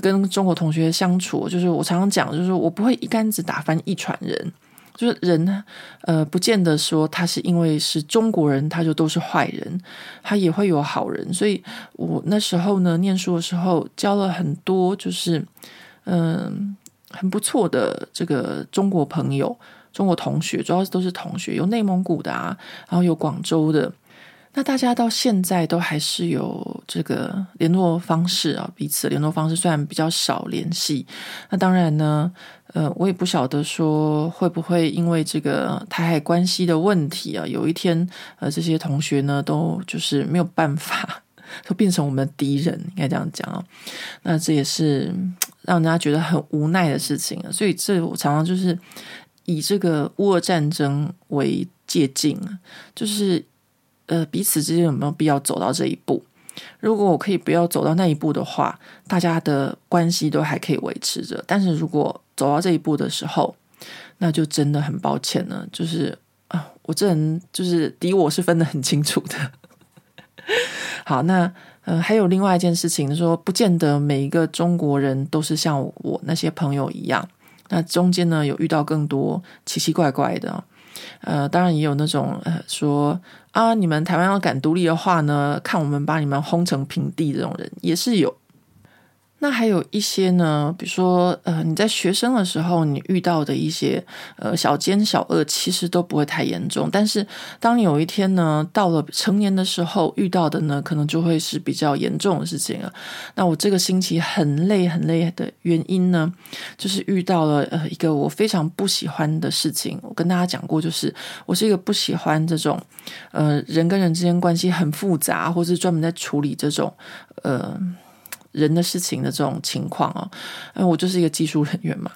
跟中国同学相处，就是我常常讲，就是我不会一竿子打翻一船人。就是人呢，呃，不见得说他是因为是中国人，他就都是坏人，他也会有好人。所以我那时候呢，念书的时候交了很多，就是嗯，很不错的这个中国朋友、中国同学，主要是都是同学，有内蒙古的啊，然后有广州的。那大家到现在都还是有这个联络方式啊，彼此联络方式虽然比较少联系。那当然呢，呃，我也不晓得说会不会因为这个台海关系的问题啊，有一天呃，这些同学呢都就是没有办法，(laughs) 都变成我们的敌人，应该这样讲啊。那这也是让人家觉得很无奈的事情啊。所以这我常常就是以这个乌俄战争为借镜，就是。呃，彼此之间有没有必要走到这一步？如果我可以不要走到那一步的话，大家的关系都还可以维持着。但是如果走到这一步的时候，那就真的很抱歉了。就是啊，我这人就是敌我是分得很清楚的。(laughs) 好，那呃，还有另外一件事情，说不见得每一个中国人都是像我那些朋友一样。那中间呢，有遇到更多奇奇怪怪的。呃，当然也有那种呃说啊，你们台湾要敢独立的话呢，看我们把你们轰成平地这种人也是有。那还有一些呢，比如说呃，你在学生的时候你遇到的一些呃小奸小恶，其实都不会太严重。但是当有一天呢，到了成年的时候遇到的呢，可能就会是比较严重的事情了。那我这个星期很累很累的原因呢，就是遇到了呃一个我非常不喜欢的事情。我跟大家讲过，就是我是一个不喜欢这种呃人跟人之间关系很复杂，或是专门在处理这种呃。人的事情的这种情况啊，哎我就是一个技术人员嘛，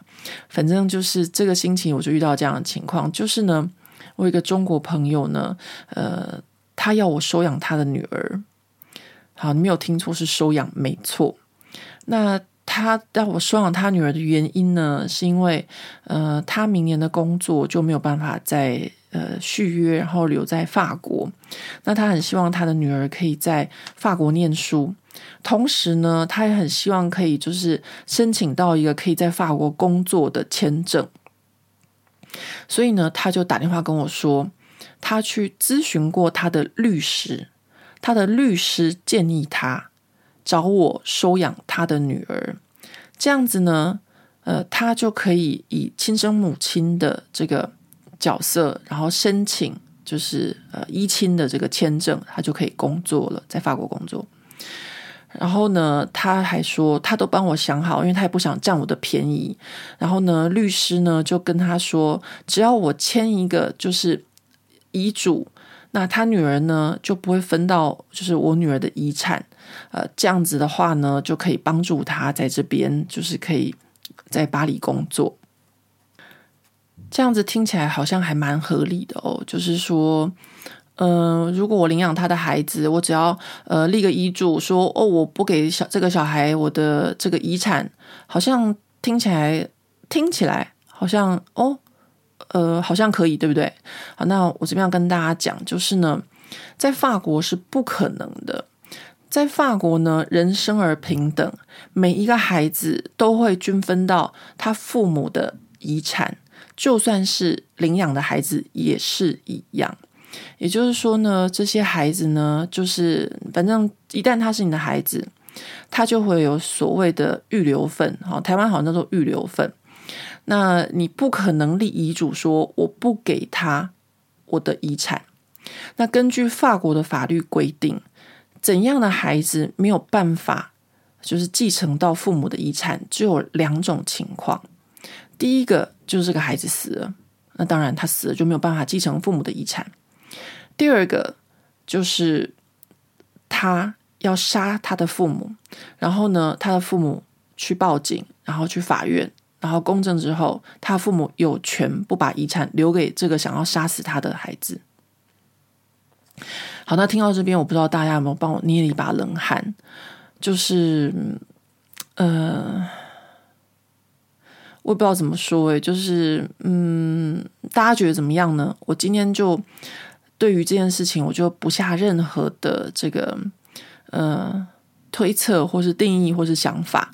反正就是这个星期我就遇到这样的情况，就是呢，我一个中国朋友呢，呃，他要我收养他的女儿，好，你没有听错，是收养，没错。那他让我收养他女儿的原因呢，是因为呃，他明年的工作就没有办法再呃续约，然后留在法国，那他很希望他的女儿可以在法国念书。同时呢，他也很希望可以就是申请到一个可以在法国工作的签证，所以呢，他就打电话跟我说，他去咨询过他的律师，他的律师建议他找我收养他的女儿，这样子呢，呃，他就可以以亲生母亲的这个角色，然后申请就是呃依亲的这个签证，他就可以工作了，在法国工作。然后呢，他还说他都帮我想好，因为他也不想占我的便宜。然后呢，律师呢就跟他说，只要我签一个就是遗嘱，那他女儿呢就不会分到就是我女儿的遗产。呃，这样子的话呢，就可以帮助他在这边就是可以在巴黎工作。这样子听起来好像还蛮合理的哦，就是说。嗯、如果我领养他的孩子，我只要呃立个遗嘱说哦，我不给小这个小孩我的这个遗产，好像听起来听起来好像哦，呃，好像可以，对不对？好，那我这边要跟大家讲，就是呢，在法国是不可能的，在法国呢，人生而平等，每一个孩子都会均分到他父母的遗产，就算是领养的孩子也是一样。也就是说呢，这些孩子呢，就是反正一旦他是你的孩子，他就会有所谓的预留份。好，台湾好像叫做预留份。那你不可能立遗嘱说我不给他我的遗产。那根据法国的法律规定，怎样的孩子没有办法就是继承到父母的遗产，只有两种情况。第一个就是这个孩子死了，那当然他死了就没有办法继承父母的遗产。第二个就是他要杀他的父母，然后呢，他的父母去报警，然后去法院，然后公证之后，他父母有权不把遗产留给这个想要杀死他的孩子。好，那听到这边，我不知道大家有没有帮我捏了一把冷汗，就是呃，我也不知道怎么说，诶，就是嗯，大家觉得怎么样呢？我今天就。对于这件事情，我就不下任何的这个呃推测，或是定义，或是想法。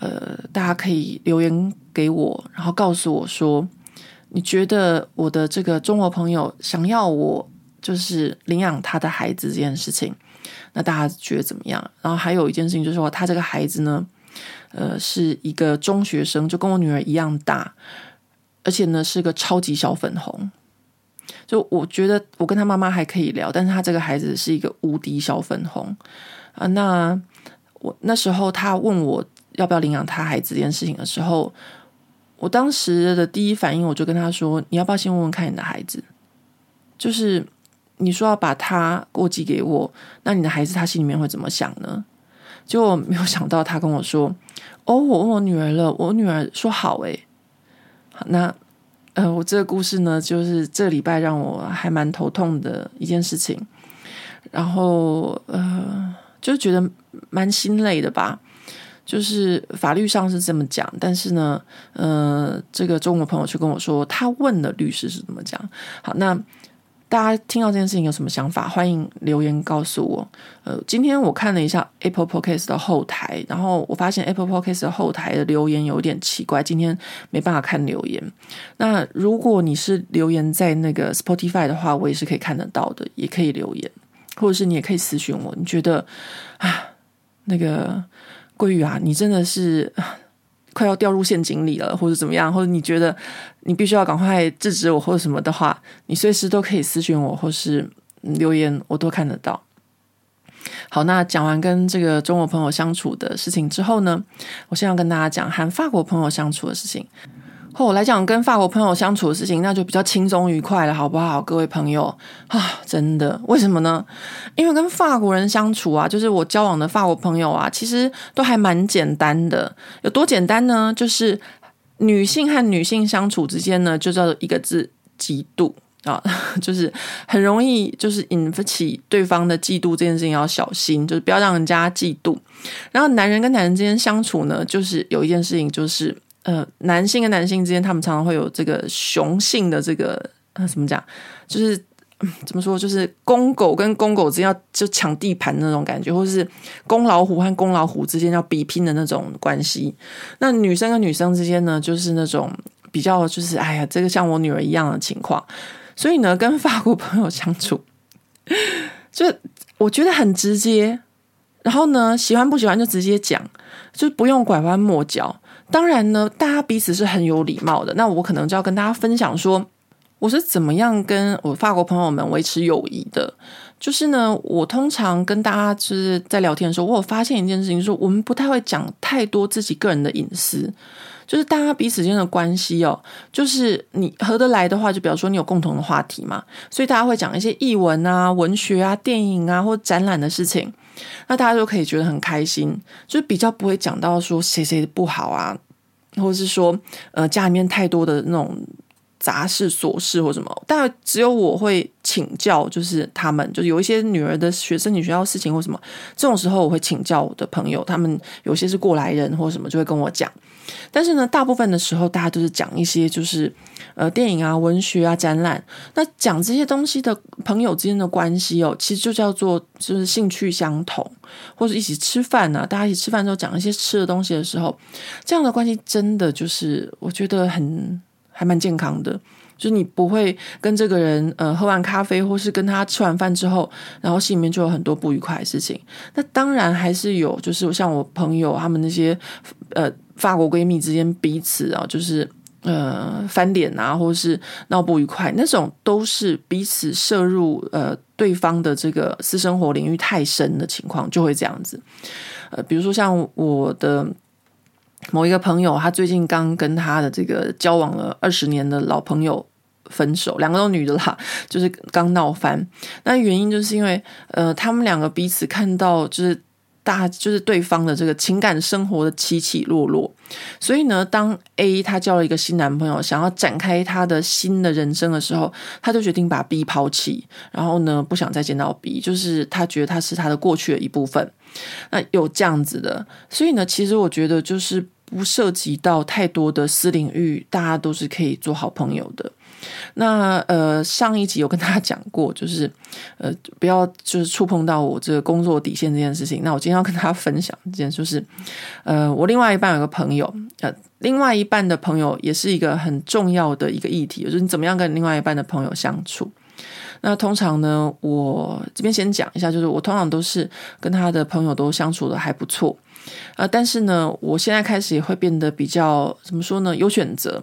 呃，大家可以留言给我，然后告诉我说，你觉得我的这个中国朋友想要我就是领养他的孩子这件事情，那大家觉得怎么样？然后还有一件事情就是说，他这个孩子呢，呃，是一个中学生，就跟我女儿一样大，而且呢是个超级小粉红。就我觉得我跟他妈妈还可以聊，但是他这个孩子是一个无敌小粉红啊！那我那时候他问我要不要领养他孩子这件事情的时候，我当时的第一反应我就跟他说：“你要不要先问问看你的孩子？就是你说要把他过继给我，那你的孩子他心里面会怎么想呢？”结果没有想到他跟我说：“ (laughs) 哦，我问我女儿了，我女儿说好诶。”好，那。呃，我这个故事呢，就是这礼拜让我还蛮头痛的一件事情，然后呃，就觉得蛮心累的吧。就是法律上是这么讲，但是呢，呃，这个中国朋友却跟我说，他问的律师是怎么讲。好，那。大家听到这件事情有什么想法？欢迎留言告诉我。呃，今天我看了一下 Apple Podcast 的后台，然后我发现 Apple Podcast 的后台的留言有点奇怪，今天没办法看留言。那如果你是留言在那个 Spotify 的话，我也是可以看得到的，也可以留言，或者是你也可以私讯我。你觉得啊，那个桂玉啊，你真的是快要掉入陷阱里了，或者怎么样，或者你觉得你必须要赶快制止我或者什么的话，你随时都可以私信我，或是留言，我都看得到。好，那讲完跟这个中国朋友相处的事情之后呢，我现在要跟大家讲和法国朋友相处的事情。后来讲跟法国朋友相处的事情，那就比较轻松愉快了，好不好？各位朋友啊，真的，为什么呢？因为跟法国人相处啊，就是我交往的法国朋友啊，其实都还蛮简单的。有多简单呢？就是女性和女性相处之间呢，就叫做一个字：嫉妒。啊，(laughs) 就是很容易就是引不起对方的嫉妒，这件事情要小心，就是不要让人家嫉妒。然后男人跟男人之间相处呢，就是有一件事情，就是呃，男性跟男性之间，他们常常会有这个雄性的这个呃，怎么讲？就是怎么说？就是公狗跟公狗之间要就抢地盘那种感觉，或者是公老虎和公老虎之间要比拼的那种关系。那女生跟女生之间呢，就是那种比较就是哎呀，这个像我女儿一样的情况。所以呢，跟法国朋友相处，就我觉得很直接。然后呢，喜欢不喜欢就直接讲，就不用拐弯抹角。当然呢，大家彼此是很有礼貌的。那我可能就要跟大家分享说，我是怎么样跟我法国朋友们维持友谊的。就是呢，我通常跟大家就是在聊天的时候，我有发现一件事情，说我们不太会讲太多自己个人的隐私。就是大家彼此间的关系哦，就是你合得来的话，就比如说你有共同的话题嘛，所以大家会讲一些译文啊、文学啊、电影啊或展览的事情，那大家就可以觉得很开心，就是比较不会讲到说谁谁不好啊，或者是说呃家里面太多的那种杂事琐事或什么，但只有我会请教，就是他们就是有一些女儿的学生女学校事情或什么，这种时候我会请教我的朋友，他们有些是过来人或什么，就会跟我讲。但是呢，大部分的时候，大家都是讲一些就是呃电影啊、文学啊、展览。那讲这些东西的朋友之间的关系哦，其实就叫做就是兴趣相同，或者一起吃饭啊，大家一起吃饭之后讲一些吃的东西的时候，这样的关系真的就是我觉得很还蛮健康的。就是你不会跟这个人呃喝完咖啡，或是跟他吃完饭之后，然后心里面就有很多不愉快的事情。那当然还是有，就是像我朋友他们那些呃。法国闺蜜之间彼此啊，就是呃翻脸啊，或者是闹不愉快，那种都是彼此涉入呃对方的这个私生活领域太深的情况，就会这样子。呃，比如说像我的某一个朋友，他最近刚跟他的这个交往了二十年的老朋友分手，两个都女的啦，(laughs) 就是刚闹翻。那原因就是因为呃，他们两个彼此看到就是。大就是对方的这个情感生活的起起落落，所以呢，当 A 他交了一个新男朋友，想要展开他的新的人生的时候，他就决定把 B 抛弃，然后呢，不想再见到 B，就是他觉得他是他的过去的一部分。那有这样子的，所以呢，其实我觉得就是不涉及到太多的私领域，大家都是可以做好朋友的。那呃，上一集有跟大家讲过，就是呃，(laughs) 不要就是触碰到我这个工作底线这件事情。那我今天要跟大家分享一件，就是呃，我另外一半有个朋友，呃，另外一半的朋友也是一个很重要的一个议题，就是你怎么样跟另外一半的朋友相处。那通常呢，我这边先讲一下，就是我通常都是跟他的朋友都相处的还不错，呃，但是呢，我现在开始也会变得比较怎么说呢，有选择。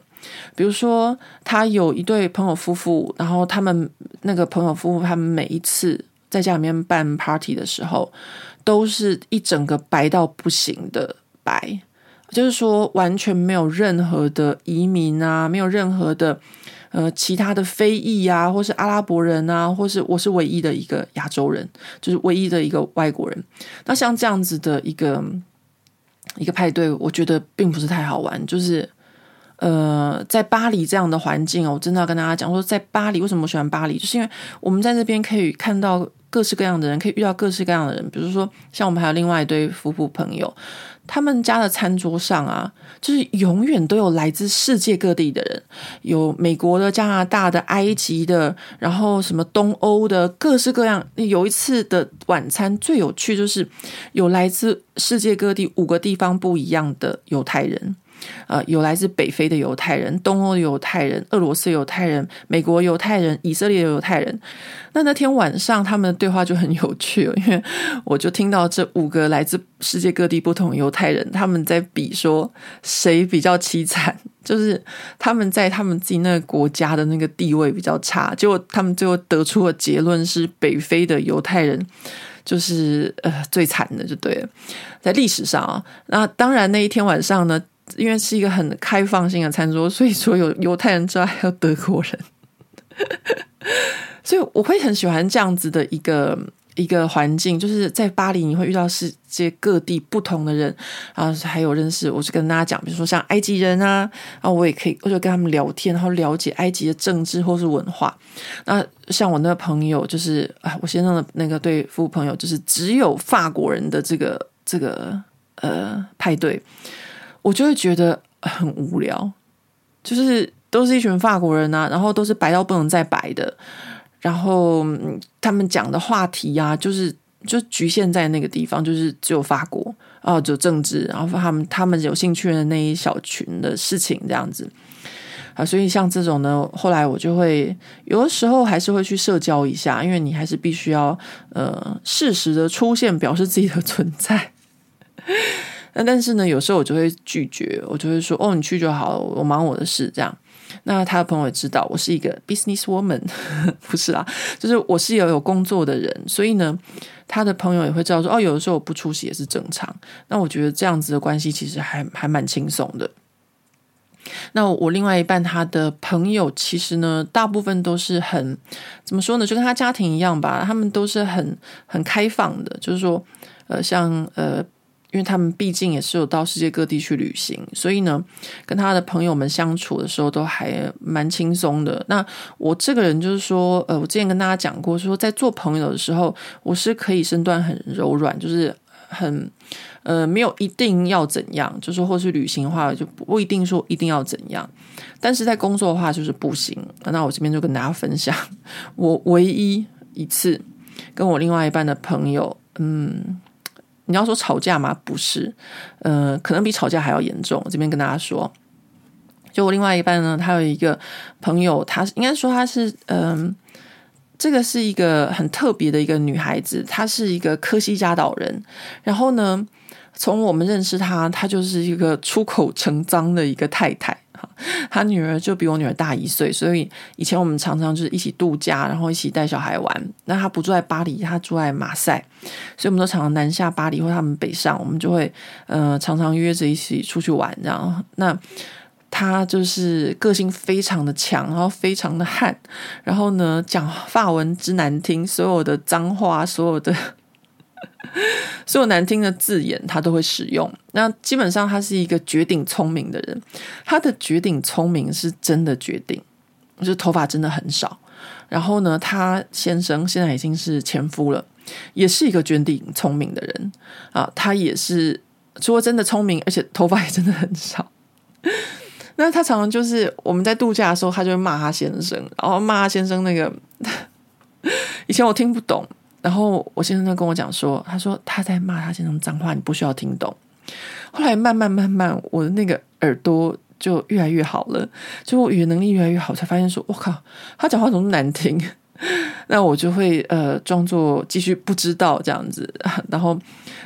比如说，他有一对朋友夫妇，然后他们那个朋友夫妇，他们每一次在家里面办 party 的时候，都是一整个白到不行的白，就是说完全没有任何的移民啊，没有任何的呃其他的非裔啊，或是阿拉伯人啊，或是我是唯一的一个亚洲人，就是唯一的一个外国人。那像这样子的一个一个派对，我觉得并不是太好玩，就是。呃，在巴黎这样的环境哦，我真的要跟大家讲说，在巴黎为什么我喜欢巴黎，就是因为我们在这边可以看到各式各样的人，可以遇到各式各样的人。比如说，像我们还有另外一对夫妇朋友，他们家的餐桌上啊，就是永远都有来自世界各地的人，有美国的、加拿大的、埃及的，然后什么东欧的，各式各样。有一次的晚餐最有趣，就是有来自世界各地五个地方不一样的犹太人。呃，有来自北非的犹太人、东欧的犹太人、俄罗斯犹太人、美国犹太人、以色列的犹太人。那那天晚上他们的对话就很有趣了，因为我就听到这五个来自世界各地不同犹太人他们在比说谁比较凄惨，就是他们在他们自己那个国家的那个地位比较差，结果他们最后得出的结论是北非的犹太人。就是呃最惨的就对了，在历史上啊，那当然那一天晚上呢，因为是一个很开放性的餐桌，所以说有犹太人之外还有德国人，(laughs) 所以我会很喜欢这样子的一个。一个环境，就是在巴黎，你会遇到世界各地不同的人，然后还有认识。我就跟大家讲，比如说像埃及人啊，然后我也可以，我就跟他们聊天，然后了解埃及的政治或是文化。那像我那个朋友，就是啊，我先生的那个对夫朋友，就是只有法国人的这个这个呃派对，我就会觉得很无聊，就是都是一群法国人啊，然后都是白到不能再白的。然后他们讲的话题、啊，就是就局限在那个地方，就是只有法国啊，只有政治，然后他们他们有兴趣的那一小群的事情这样子啊，所以像这种呢，后来我就会有的时候还是会去社交一下，因为你还是必须要呃适时的出现，表示自己的存在。那但是呢，有时候我就会拒绝，我就会说哦，你去就好了，我忙我的事这样。那他的朋友也知道我是一个 business woman，(laughs) 不是啦，就是我是有有工作的人，所以呢，他的朋友也会知道说，哦，有的时候我不出席也是正常。那我觉得这样子的关系其实还还蛮轻松的。那我另外一半他的朋友其实呢，大部分都是很怎么说呢，就跟他家庭一样吧，他们都是很很开放的，就是说，呃，像呃。因为他们毕竟也是有到世界各地去旅行，所以呢，跟他的朋友们相处的时候都还蛮轻松的。那我这个人就是说，呃，我之前跟大家讲过，说在做朋友的时候，我是可以身段很柔软，就是很呃没有一定要怎样，就是或是旅行的话就不一定说一定要怎样，但是在工作的话就是不行。那我这边就跟大家分享，我唯一一次跟我另外一半的朋友，嗯。你要说吵架吗？不是，呃，可能比吵架还要严重。这边跟大家说，就我另外一半呢，他有一个朋友，他应该说他是，嗯、这个是一个很特别的一个女孩子，她是一个科西嘉岛人。然后呢，从我们认识她，她就是一个出口成脏的一个太太。他女儿就比我女儿大一岁，所以以前我们常常就是一起度假，然后一起带小孩玩。那他不住在巴黎，他住在马赛，所以我们都常常南下巴黎，或他们北上，我们就会呃常常约着一起出去玩。这样，那他就是个性非常的强，然后非常的悍，然后呢讲法文之难听，所有的脏话，所有的。(laughs) 所有难听的字眼，他都会使用。那基本上，他是一个绝顶聪明的人。他的绝顶聪明是真的绝顶，就是头发真的很少。然后呢，他先生现在已经是前夫了，也是一个绝顶聪明的人啊。他也是除了真的聪明，而且头发也真的很少。(laughs) 那他常常就是我们在度假的时候，他就会骂他先生，然后骂他先生那个 (laughs) 以前我听不懂。然后我先生就跟我讲说，他说他在骂他先生脏话，你不需要听懂。后来慢慢慢慢，我的那个耳朵就越来越好了，就我语言能力越来越好，才发现说，我靠，他讲话怎么那么难听？(laughs) 那我就会呃装作继续不知道这样子。然后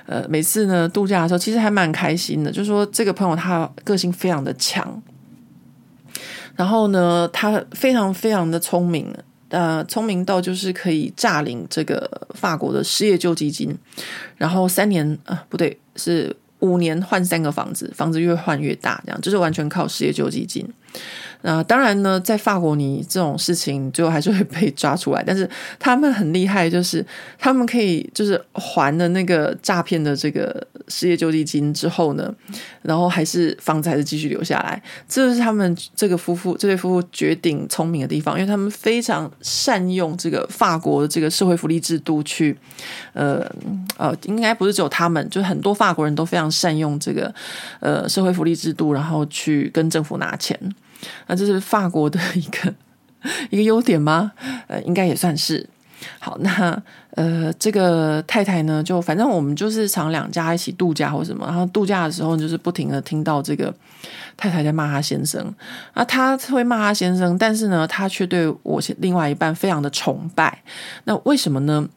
呃每次呢度假的时候，其实还蛮开心的，就是说这个朋友他个性非常的强，然后呢他非常非常的聪明。呃，聪明到就是可以诈领这个法国的失业救济金，然后三年啊，呃，不对，是五年换三个房子，房子越换越大，这样就是完全靠失业救济金。那当然呢，在法国，你这种事情最后还是会被抓出来。但是他们很厉害，就是他们可以就是还了那个诈骗的这个失业救济金之后呢，然后还是房子还是继续留下来。这是他们这个夫妇这对夫妇绝顶聪明的地方，因为他们非常善用这个法国的这个社会福利制度去，呃呃，应该不是只有他们，就很多法国人都非常善用这个呃社会福利制度，然后去跟政府拿钱。那这是法国的一个一个优点吗？呃，应该也算是。好，那呃，这个太太呢，就反正我们就是常两家一起度假或什么，然后度假的时候就是不停的听到这个太太在骂她先生，啊，她会骂她先生，但是呢，她却对我另外一半非常的崇拜。那为什么呢？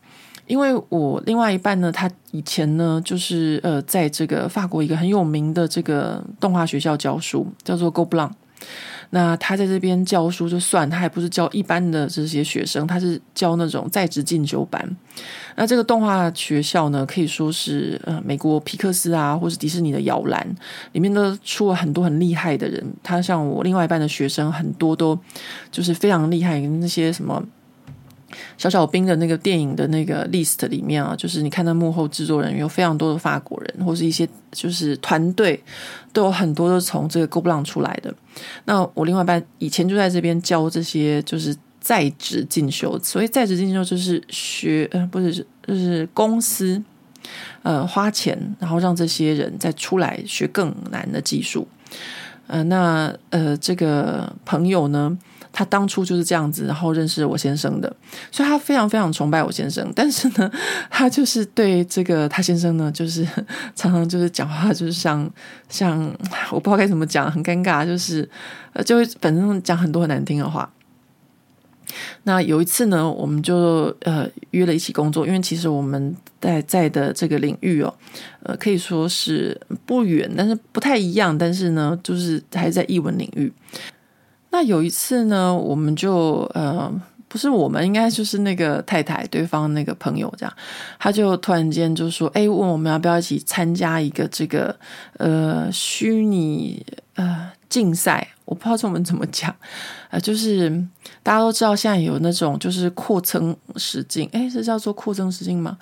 因为我另外一半呢，他以前呢就是呃，在这个法国一个很有名的这个动画学校教书，叫做 Gobelin。那他在这边教书就算，他还不是教一般的这些学生，他是教那种在职进修班。那这个动画学校呢，可以说是呃美国皮克斯啊，或是迪士尼的摇篮，里面都出了很多很厉害的人。他像我另外一半的学生，很多都就是非常厉害，那些什么。小小兵的那个电影的那个 list 里面啊，就是你看到幕后制作人员有非常多的法国人，或是一些就是团队都有很多都从这个 Gobelin 出来的。那我另外班以前就在这边教这些就是在职进修，所以在职进修就是学呃不是就是公司呃花钱然后让这些人再出来学更难的技术。呃，那呃这个朋友呢，他当初就是这样子，然后认识我先生的，所以他非常非常崇拜我先生。但是呢，他就是对这个他先生呢，就是常常就是讲话就是像像我不知道该怎么讲，很尴尬，就是呃，就会反正讲很多很难听的话。那有一次呢，我们就呃约了一起工作，因为其实我们在在的这个领域哦，呃可以说是不远，但是不太一样，但是呢，就是还是在译文领域。那有一次呢，我们就呃，不是我们，应该就是那个太太，对方那个朋友这样，他就突然间就说：“哎，问我们要不要一起参加一个这个呃虚拟呃竞赛？我不知道中文怎么讲，呃，就是大家都知道现在有那种就是扩增实境，哎，是叫做扩增实境吗？”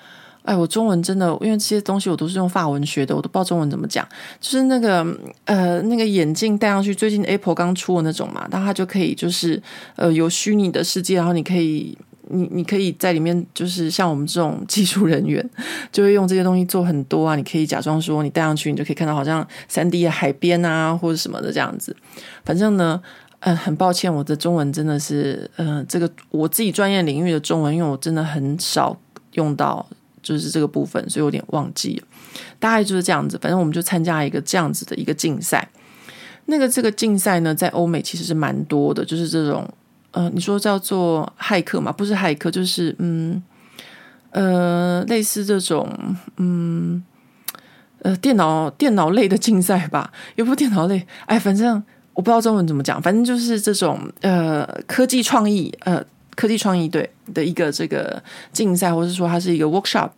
哎，我中文真的，因为这些东西我都是用法文学的，我都不知道中文怎么讲。就是那个呃，那个眼镜戴上去，最近 Apple 刚出的那种嘛，然后它就可以就是呃，有虚拟的世界，然后你可以你你可以在里面，就是像我们这种 (laughs) 技术人员，就会用这些东西做很多啊。你可以假装说你戴上去，你就可以看到好像三 D 的海边啊，或者什么的这样子。反正呢，嗯、很抱歉，我的中文真的是，呃，这个我自己专业领域的中文，因为我真的很少用到。就是这个部分，所以有点忘记了。大概就是这样子，反正我们就参加一个这样子的一个竞赛。那个这个竞赛呢，在欧美其实是蛮多的，就是这种呃，你说叫做骇客嘛？不是骇客，就是嗯呃，类似这种嗯呃电脑电脑类的竞赛吧？也不是电脑类，哎，反正我不知道中文怎么讲，反正就是这种呃科技创意呃。科技创意队的一个这个竞赛，或者是说它是一个 workshop，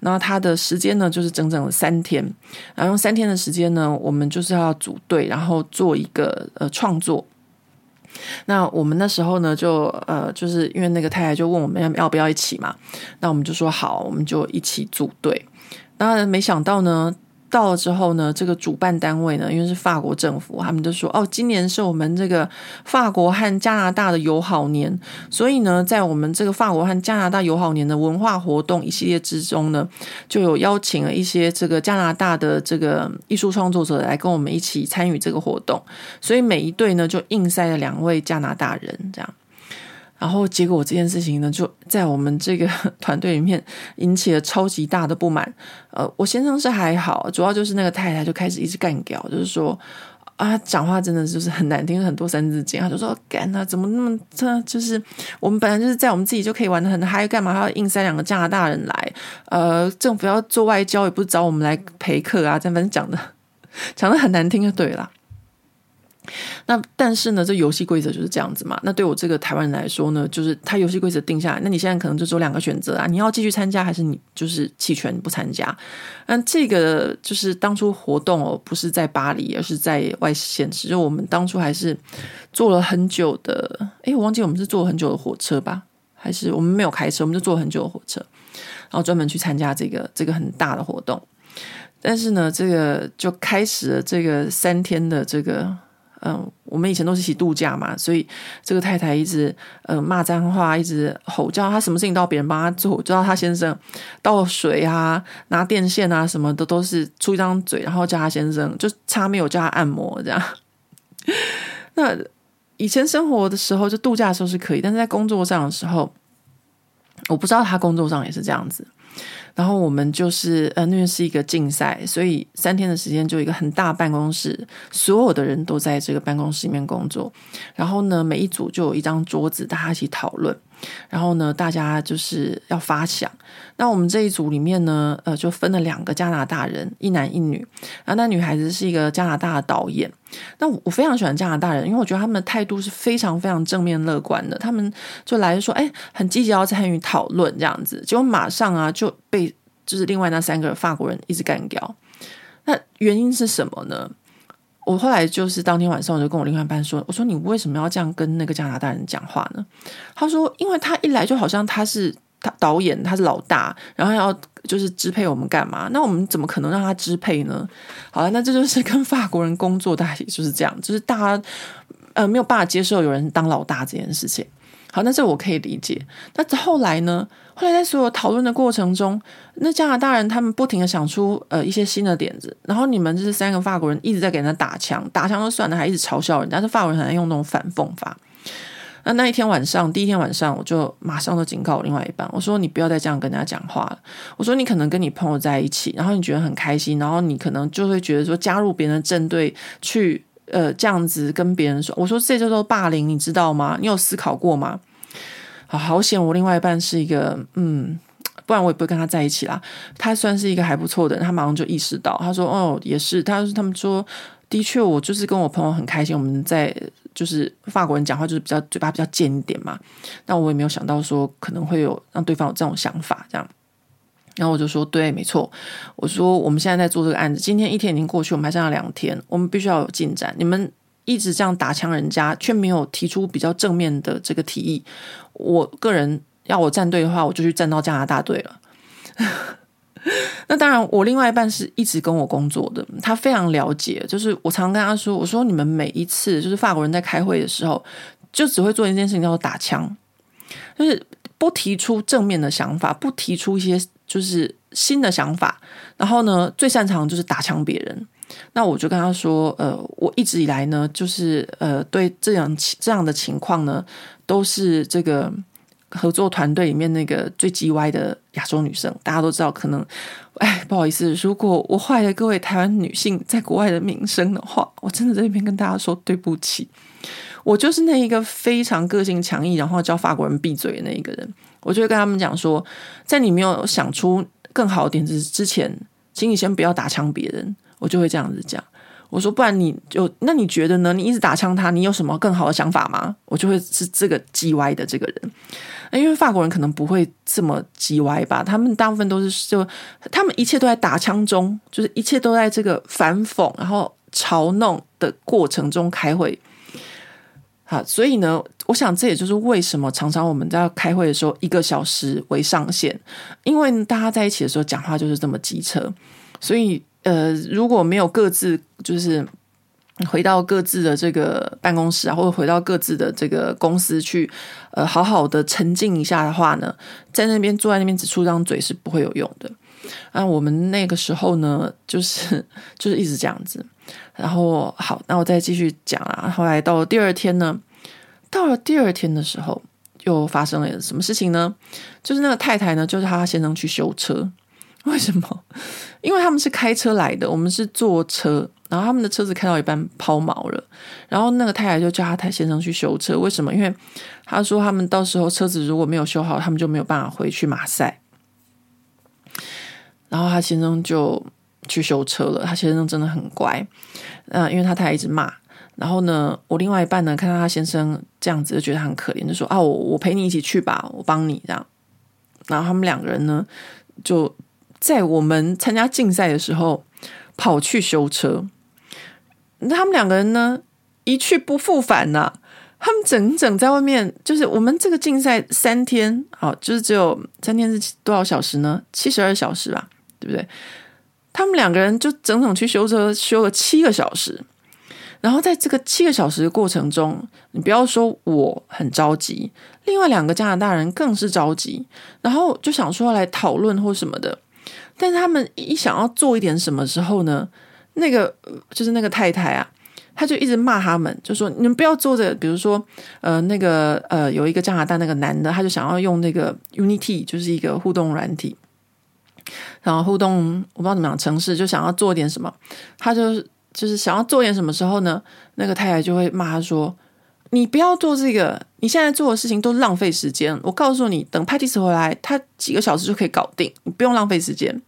然后它的时间呢就是整整三天，然后用三天的时间呢，我们就是要组队，然后做一个呃创作。那我们那时候呢，就呃就是因为那个太太就问我们要要不要一起嘛，那我们就说好，我们就一起组队。当然没想到呢。到了之后呢，这个主办单位呢，因为是法国政府，他们就说哦，今年是我们这个法国和加拿大的友好年，所以呢，在我们这个法国和加拿大友好年的文化活动一系列之中呢，就有邀请了一些这个加拿大的这个艺术创作者来跟我们一起参与这个活动，所以每一队呢就硬塞了两位加拿大人这样。然后结果这件事情呢，就在我们这个 (laughs) 团队里面引起了超级大的不满。呃，我先生是还好，主要就是那个太太就开始一直干譙，就是说啊，讲话真的就是很难听，很多三字经。他就说干啊，怎么那么他就是我们本来就是在我们自己就可以玩得很嗨，干嘛还要硬塞两个加拿大人来？呃，政府要做外交，也不是找我们来陪客啊，这样反正讲的讲的很难听就对了。那但是呢，这游戏规则就是这样子嘛。那对我这个台湾人来说呢，就是他游戏规则定下来，那你现在可能就只有两个选择啊，你要继续参加，还是你就是弃权不参加？那这个就是当初活动哦，不是在巴黎，而是在外县市。就我们当初还是坐了很久的，诶，我忘记我们是坐了很久的火车吧，还是我们没有开车，我们就坐了很久的火车，然后专门去参加这个这个很大的活动。但是呢，这个就开始了这个三天的这个。嗯，我们以前都是一起度假嘛，所以这个太太一直呃骂脏话，一直吼叫，她什么事情都要别人帮她做，就叫她先生倒水啊、拿电线啊什么的，都是出一张嘴，然后叫她先生，就差没有叫她按摩这样。(laughs) 那以前生活的时候，就度假的时候是可以，但是在工作上的时候，我不知道他工作上也是这样子。然后我们就是呃，那边是一个竞赛，所以三天的时间就一个很大办公室，所有的人都在这个办公室里面工作。然后呢，每一组就有一张桌子，大家一起讨论。然后呢，大家就是要发想。那我们这一组里面呢，呃，就分了两个加拿大人，一男一女。然后那女孩子是一个加拿大的导演。那我非常喜欢加拿大人，因为我觉得他们的态度是非常非常正面乐观的。他们就来说，哎，很积极要参与讨论这样子。结果马上啊就被就是另外那三个法国人一直干掉。那原因是什么呢？我后来就是当天晚上，我就跟我另外一半说：“我说你为什么要这样跟那个加拿大人讲话呢？”他说：“因为他一来就好像他是他导演，他是老大，然后要就是支配我们干嘛？那我们怎么可能让他支配呢？”好了，那这就是跟法国人工作，大概就是这样，就是大家呃没有办法接受有人当老大这件事情。好，那这我可以理解。那后来呢？后来在所有讨论的过程中，那加拿大人他们不停的想出呃一些新的点子，然后你们这三个法国人一直在给人家打枪，打枪就算了，还一直嘲笑人家。是法国人很爱用那种反讽法。那那一天晚上，第一天晚上，我就马上就警告我另外一半，我说你不要再这样跟人家讲话了。我说你可能跟你朋友在一起，然后你觉得很开心，然后你可能就会觉得说加入别人的阵队去。呃，这样子跟别人说，我说这叫做霸凌，你知道吗？你有思考过吗？好好险，我另外一半是一个，嗯，不然我也不会跟他在一起啦。他算是一个还不错的人，他马上就意识到，他说：“哦，也是。”他他们说：“的确，我就是跟我朋友很开心，我们在就是法国人讲话就是比较嘴巴比较贱一点嘛。但我也没有想到说可能会有让对方有这种想法，这样。”然后我就说，对，没错。我说我们现在在做这个案子，今天一天已经过去，我们还剩下两天，我们必须要有进展。你们一直这样打枪人家，却没有提出比较正面的这个提议。我个人要我站队的话，我就去站到加拿大队了。(laughs) 那当然，我另外一半是一直跟我工作的，他非常了解。就是我常跟他说，我说你们每一次就是法国人在开会的时候，就只会做一件事情，叫做打枪，就是不提出正面的想法，不提出一些。就是新的想法，然后呢，最擅长就是打枪别人。那我就跟他说，呃，我一直以来呢，就是呃，对这样这样的情况呢，都是这个合作团队里面那个最叽歪的亚洲女生。大家都知道，可能，哎，不好意思，如果我坏了各位台湾女性在国外的名声的话，我真的在这边跟大家说对不起。我就是那一个非常个性强硬，然后叫法国人闭嘴的那一个人。我就会跟他们讲说，在你没有想出更好的点子之前，请你先不要打枪别人。我就会这样子讲。我说，不然你就那你觉得呢？你一直打枪他，你有什么更好的想法吗？我就会是这个叽歪的这个人。因为法国人可能不会这么叽歪吧？他们大部分都是就他们一切都在打枪中，就是一切都在这个反讽，然后嘲弄的过程中开会。好，所以呢，我想这也就是为什么常常我们在开会的时候一个小时为上限，因为大家在一起的时候讲话就是这么机车，所以呃，如果没有各自就是回到各自的这个办公室啊，或者回到各自的这个公司去，呃，好好的沉静一下的话呢，在那边坐在那边只出张嘴是不会有用的。那我们那个时候呢，就是就是一直这样子。然后好，那我再继续讲啊。后来到第二天呢，到了第二天的时候，又发生了什么事情呢？就是那个太太呢，就是她先生去修车。(laughs) 为什么？因为他们是开车来的，我们是坐车。然后他们的车子开到一半抛锚了，然后那个太太就叫他太先生去修车。为什么？因为他说他们到时候车子如果没有修好，他们就没有办法回去马赛。然后他先生就。去修车了，他先生真的很乖，嗯、因为他太太一直骂，然后呢，我另外一半呢看到他先生这样子，就觉得很可怜，就说啊，我我陪你一起去吧，我帮你这样。然后他们两个人呢，就在我们参加竞赛的时候跑去修车。他们两个人呢一去不复返呐、他们整整在外面，就是我们这个竞赛三天，好，就是只有三天是多少小时呢？七十二小时吧，对不对？他们两个人就整整去修车，修了七个小时。然后在这个七个小时的过程中，你不要说我很着急，另外两个加拿大人更是着急。然后就想说来讨论或什么的，但是他们一想要做一点什么时候呢？那个就是那个太太啊，他就一直骂他们，就说你们不要做着。比如说，呃，那个呃，有一个加拿大那个男的，他就想要用那个 Unity，就是一个互动软体，然后互动我不知道怎么样，城市就想要做点什么，他就就是想要做点什么时候呢，那个太太就会骂他说：“你不要做这个，你现在做的事情都浪费时间。我告诉你，等派蒂斯回来，他几个小时就可以搞定，你不用浪费时间。”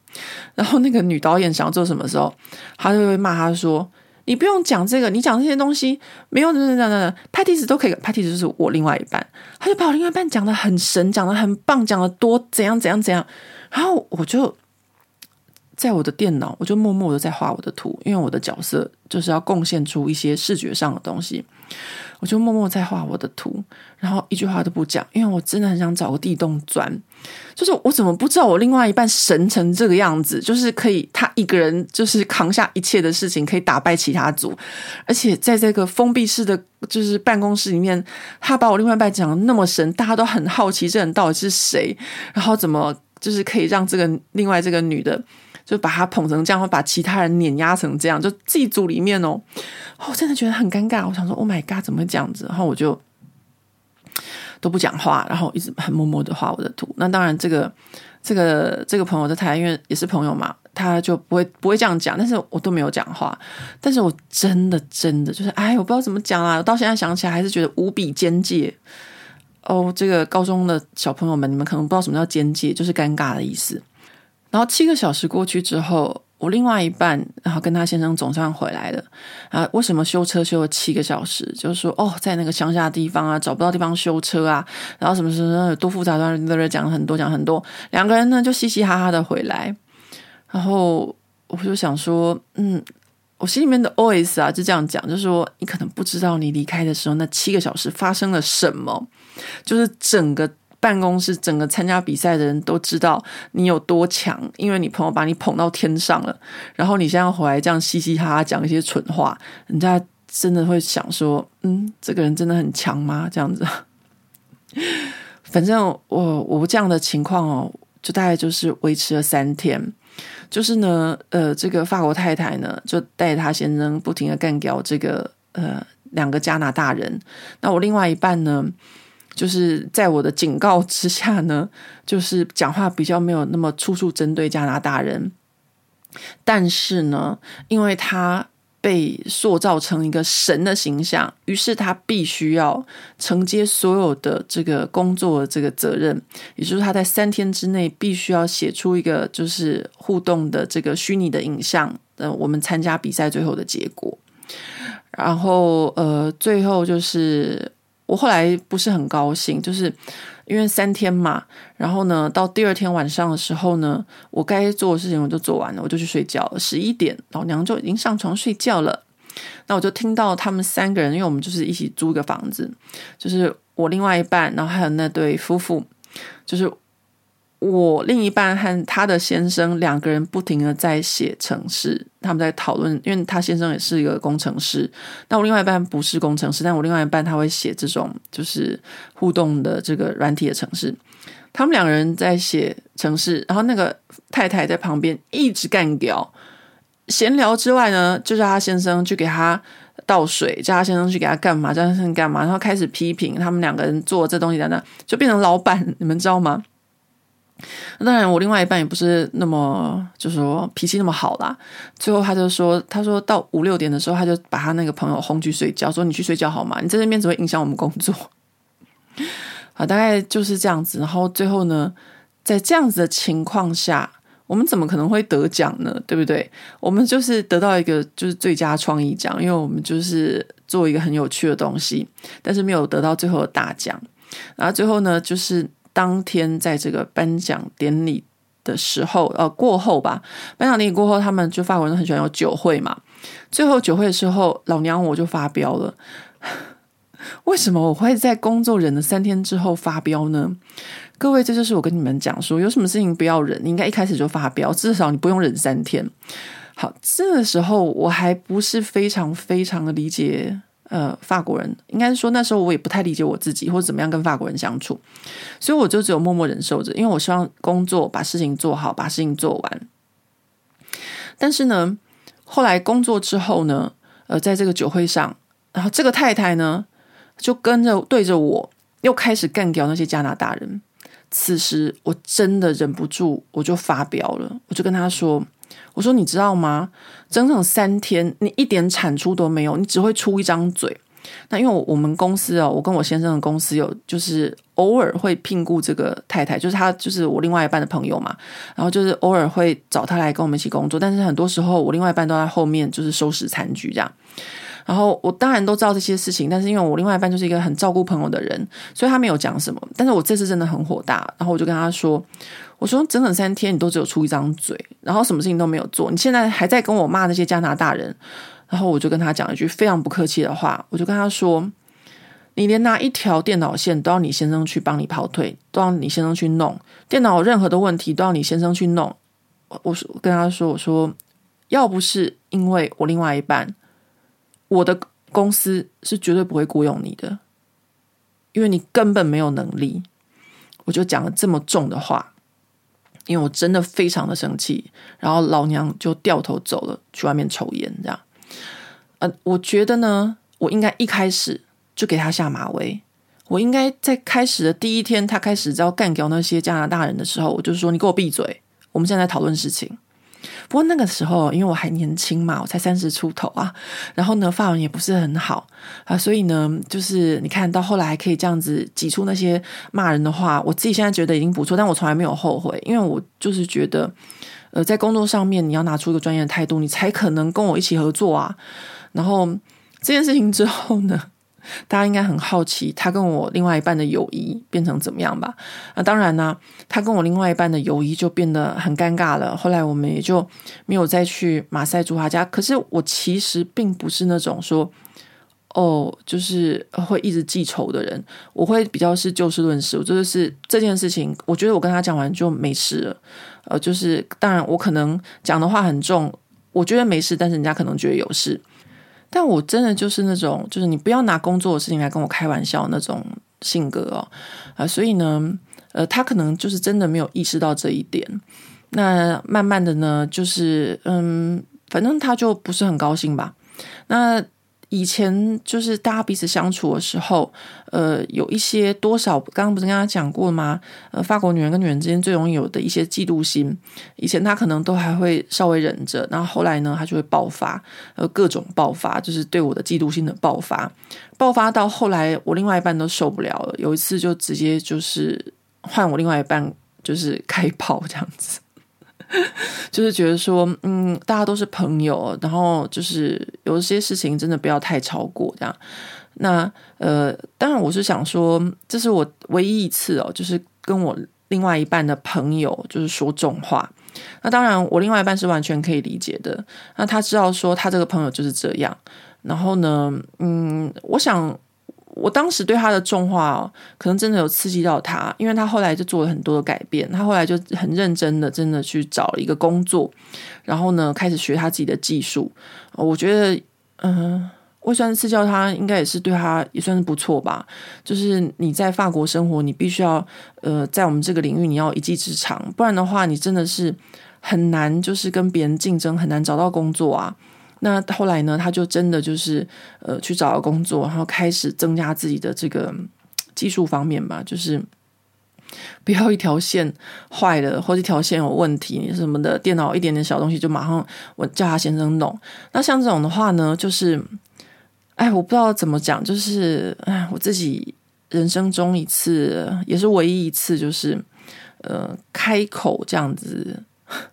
然后那个女导演想要做什么时候，他就会骂他说。你不用讲这个，你讲这些东西没有，等等等等，派蒂斯都可以，派蒂斯就是我另外一半，他就把我另外一半讲得很神，讲得很棒，讲得多怎样怎样怎样，然后我就在我的电脑，我就默默的在画我的图，因为我的角色就是要贡献出一些视觉上的东西。我就默默在画我的图，然后一句话都不讲，因为我真的很想找个地洞钻。就是我怎么不知道我另外一半神成这个样子，就是可以他一个人就是扛下一切的事情，可以打败其他组，而且在这个封闭式的就是办公室里面，他把我另外一半讲的那么神，大家都很好奇这人到底是谁，然后怎么就是可以让这个另外这个女的。就把他捧成这样，会把其他人碾压成这样，就自己组里面哦，我真的觉得很尴尬。我想说，Oh my God，怎么会这样子？然后我就都不讲话，然后一直很默默的画我的图。那当然，这个这个这个朋友在台，因为也是朋友嘛，他就不会不会这样讲。但是我都没有讲话。但是我真的真的就是，哎，我不知道怎么讲啊。我到现在想起来，还是觉得无比尴尬。哦，这个高中的小朋友们，你们可能不知道什么叫尴尬，就是尴尬的意思。然后七个小时过去之后，我另外一半，然后跟他先生总算回来了。啊，为什么修车修了七个小时？就是说，哦，在那个乡下地方啊，找不到地方修车啊，然后什么什么有多复杂，都在讲很多，讲很多。两个人呢就嘻嘻哈哈的回来，然后我就想说，嗯，我心里面的 OS 啊，就这样讲，就是说，你可能不知道你离开的时候那七个小时发生了什么，就是整个。办公室整个参加比赛的人都知道你有多强，因为你朋友把你捧到天上了。然后你现在回来这样嘻嘻哈哈讲一些蠢话，人家真的会想说：“嗯，这个人真的很强吗？”这样子。(laughs) 反正我我这样的情况哦，就大概就是维持了三天。就是呢，呃，这个法国太太呢，就带他先生不停的干掉这个呃两个加拿大人。那我另外一半呢？就是在我的警告之下呢，(laughs) 就是讲话比较没有那么处处针对加拿大人，但是呢，因为他被塑造成一个神的形象，于是他必须要承接所有的这个工作的这个责任，也就是他在三天之内必须要写出一个就是互动的这个虚拟的影像，呃，我们参加比赛最后的结果，然后呃，最后就是。我后来不是很高兴，就是因为三天嘛，然后呢，到第二天晚上的时候呢，我该做的事情我就做完了，我就去睡觉。十一点，老娘就已经上床睡觉了。那我就听到他们三个人，因为我们就是一起租一个房子，就是我另外一半，然后还有那对夫妇，就是。我另一半和他的先生两个人不停的在写程式，他们在讨论，因为他先生也是一个工程师，那我另外一半不是工程师，但我另外一半他会写这种就是互动的这个软体的程式，他们两个人在写程式，然后那个太太在旁边一直干掉，闲聊之外呢，就叫他先生去给他倒水，叫他先生去给他干嘛，叫他先生干嘛，然后开始批评他们两个人做这东西等等，就变成老板，你们知道吗？当然，我另外一半也不是那么，就是说脾气那么好啦。最后，他就说，他说到五六点的时候，他就把他那个朋友轰去睡觉，说：“你去睡觉好吗？你在这边只会影响我们工作。(laughs) ”啊，大概就是这样子。然后最后呢，在这样子的情况下，我们怎么可能会得奖呢？对不对？我们就是得到一个就是最佳创意奖，因为我们就是做一个很有趣的东西，但是没有得到最后的大奖。然后最后呢，就是。当天在这个颁奖典礼的时候，呃，过后吧，颁奖典礼过后，他们就法国人很喜欢有酒会嘛。最后酒会的时候，老娘我就发飙了。(laughs) 为什么我会在工作忍了三天之后发飙呢？各位，这就是我跟你们讲说，有什么事情不要忍，你应该一开始就发飙，至少你不用忍三天。好，这个时候我还不是非常非常的理解。呃，法国人应该是说那时候我也不太理解我自己或者怎么样跟法国人相处，所以我就只有默默忍受着，因为我希望工作把事情做好，把事情做完。但是呢，后来工作之后呢，呃，在这个酒会上，然后这个太太呢，就跟着对着我又开始干掉那些加拿大人。此时我真的忍不住，我就发飙了，我就跟他说：“我说你知道吗？整整三天，你一点产出都没有，你只会出一张嘴。那因为我们公司哦，我跟我先生的公司有，就是偶尔会聘雇这个太太，就是他就是我另外一半的朋友嘛，然后就是偶尔会找他来跟我们一起工作，但是很多时候我另外一半都在后面就是收拾残局这样。”然后我当然都知道这些事情，但是因为我另外一半就是一个很照顾朋友的人，所以他没有讲什么。但是我这次真的很火大，然后我就跟他说：“我说整整三天你都只有出一张嘴，然后什么事情都没有做，你现在还在跟我骂那些加拿大人。”然后我就跟他讲一句非常不客气的话，我就跟他说：“你连拿一条电脑线都要你先生去帮你跑腿，都要你先生去弄电脑，任何的问题都要你先生去弄。”我说跟他说：“我说要不是因为我另外一半。”我的公司是绝对不会雇佣你的，因为你根本没有能力。我就讲了这么重的话，因为我真的非常的生气。然后老娘就掉头走了，去外面抽烟。这样，呃，我觉得呢，我应该一开始就给他下马威。我应该在开始的第一天，他开始要干掉那些加拿大人的时候，我就说：“你给我闭嘴！我们现在在讨论事情。”不过那个时候，因为我还年轻嘛，我才三十出头啊，然后呢，发文也不是很好啊，所以呢，就是你看到后来还可以这样子挤出那些骂人的话，我自己现在觉得已经不错，但我从来没有后悔，因为我就是觉得，呃，在工作上面你要拿出一个专业的态度，你才可能跟我一起合作啊。然后这件事情之后呢，大家应该很好奇，他跟我另外一半的友谊变成怎么样吧？那当然呢，他跟我另外一半的友谊就变得很尴尬了。后来我们也就没有再去马赛住他家。可是我其实并不是那种说，哦，就是会一直记仇的人。我会比较是就事论事。我就是这件事情，我觉得我跟他讲完就没事了。呃，就是当然我可能讲的话很重，我觉得没事，但是人家可能觉得有事。但我真的就是那种，就是你不要拿工作的事情来跟我开玩笑那种性格哦，啊，所以呢，呃，他可能就是真的没有意识到这一点。那慢慢的呢，就是嗯，反正他就不是很高兴吧。那。以前就是大家彼此相处的时候，呃，有一些多少，刚刚不是跟他讲过吗？呃，法国女人跟女人之间最容易有的一些嫉妒心，以前他可能都还会稍微忍着，然后后来呢，他就会爆发，呃，各种爆发，就是对我的嫉妒心的爆发，爆发到后来，我另外一半都受不了了，有一次就直接就是换我另外一半就是开炮这样子。(laughs) 就是觉得说，嗯，大家都是朋友，然后就是有些事情真的不要太超过这样。那呃，当然我是想说，这是我唯一一次哦，就是跟我另外一半的朋友就是说重话。那当然，我另外一半是完全可以理解的。那他知道说他这个朋友就是这样。然后呢，嗯，我想。我当时对他的重话哦，可能真的有刺激到他，因为他后来就做了很多的改变，他后来就很认真的，真的去找了一个工作，然后呢，开始学他自己的技术。我觉得，嗯，我算是赐教他，应该也是对他也算是不错吧。就是你在法国生活，你必须要呃，在我们这个领域你要一技之长，不然的话，你真的是很难，就是跟别人竞争，很难找到工作啊。那后来呢，他就真的就是呃去找了工作，然后开始增加自己的这个技术方面吧，就是不要一条线坏了或者一条线有问题什么的，电脑一点点小东西就马上我叫他先生弄。那像这种的话呢，就是哎，我不知道怎么讲，就是哎，我自己人生中一次也是唯一一次，就是呃开口这样子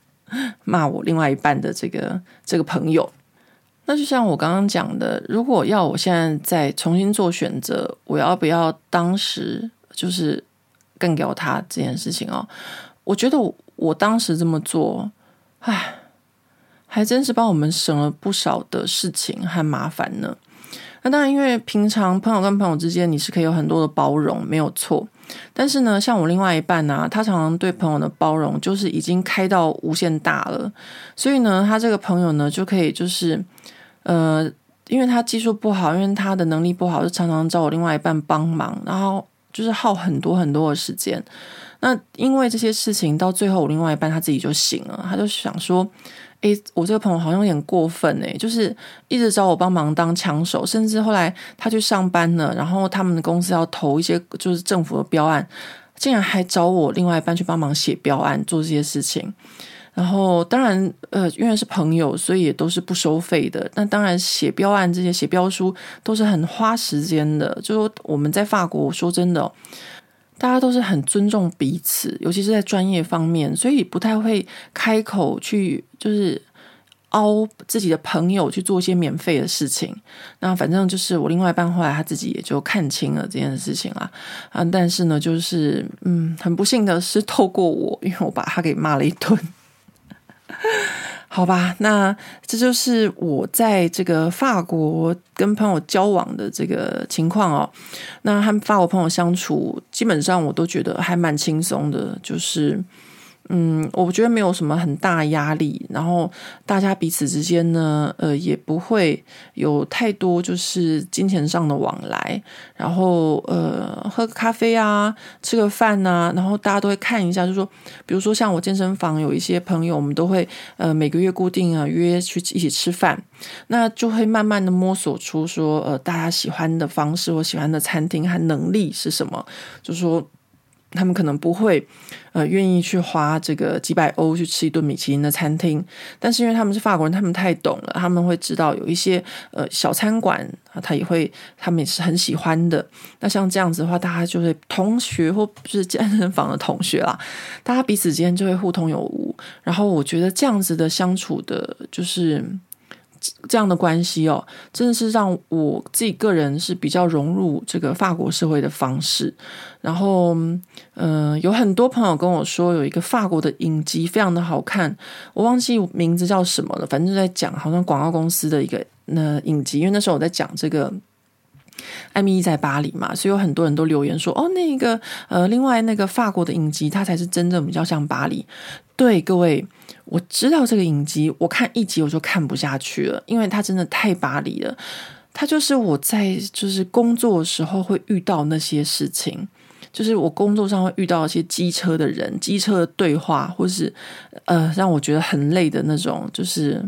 (laughs) 骂我另外一半的这个这个朋友。那就像我刚刚讲的，如果要我现在再重新做选择，我要不要当时就是干掉他这件事情哦？我觉得我，当时这么做，唉，还真是帮我们省了不少的事情和麻烦呢。那当然，因为平常朋友跟朋友之间，你是可以有很多的包容，没有错。但是呢，像我另外一半呢、他常常对朋友的包容就是已经开到无限大了，所以呢，他这个朋友呢就可以就是。呃，因为他技术不好，因为他的能力不好，就常常找我另外一半帮忙，然后就是耗很多很多的时间。那因为这些事情到最后，我另外一半他自己就醒了，他就想说：“诶，我这个朋友好像有点过分诶，就是一直找我帮忙当枪手，甚至后来他去上班了，然后他们的公司要投一些就是政府的标案，竟然还找我另外一半去帮忙写标案，做这些事情。”然后，当然，呃，因为是朋友，所以也都是不收费的。那当然，写标案这些写标书都是很花时间的。就说我们在法国，说真的，大家都是很尊重彼此，尤其是在专业方面，所以不太会开口去就是凹自己的朋友去做一些免费的事情。那反正就是我另外一半后来他自己也就看清了这件事情啦。啊，但是呢，就是嗯，很不幸的是，透过我，因为我把他给骂了一顿。(laughs) 好吧，那这就是我在这个法国跟朋友交往的这个情况哦。那和法国朋友相处，基本上我都觉得还蛮轻松的，就是。嗯，我觉得没有什么很大压力，然后大家彼此之间呢，呃，也不会有太多就是金钱上的往来，然后呃，喝个咖啡啊，吃个饭啊，然后大家都会看一下，就是说，比如说像我健身房有一些朋友，我们都会呃每个月固定啊约去一起吃饭，那就会慢慢的摸索出说，呃，大家喜欢的方式或喜欢的餐厅和能力是什么，就是说。他们可能不会，呃，愿意去花这个几百欧去吃一顿米其林的餐厅，但是因为他们是法国人，他们太懂了，他们会知道有一些呃小餐馆，他也会，他们也是很喜欢的。那像这样子的话，大家就会同学或是健身房的同学啦，大家彼此之间就会互通有无。然后我觉得这样子的相处的，就是。这样的关系哦，真的是让我自己个人是比较融入这个法国社会的方式。然后，嗯、有很多朋友跟我说，有一个法国的影集非常的好看，我忘记名字叫什么了，反正就在讲好像广告公司的一个那影集。因为那时候我在讲这个艾米在巴黎嘛，所以有很多人都留言说，哦，那个呃，另外那个法国的影集，它才是真正比较像巴黎。对，各位。我知道这个影集，我看一集我就看不下去了，因为它真的太巴黎了。它就是我在就是工作的时候会遇到那些事情，就是我工作上会遇到一些机车的人、机车的对话，或是呃让我觉得很累的那种，就是。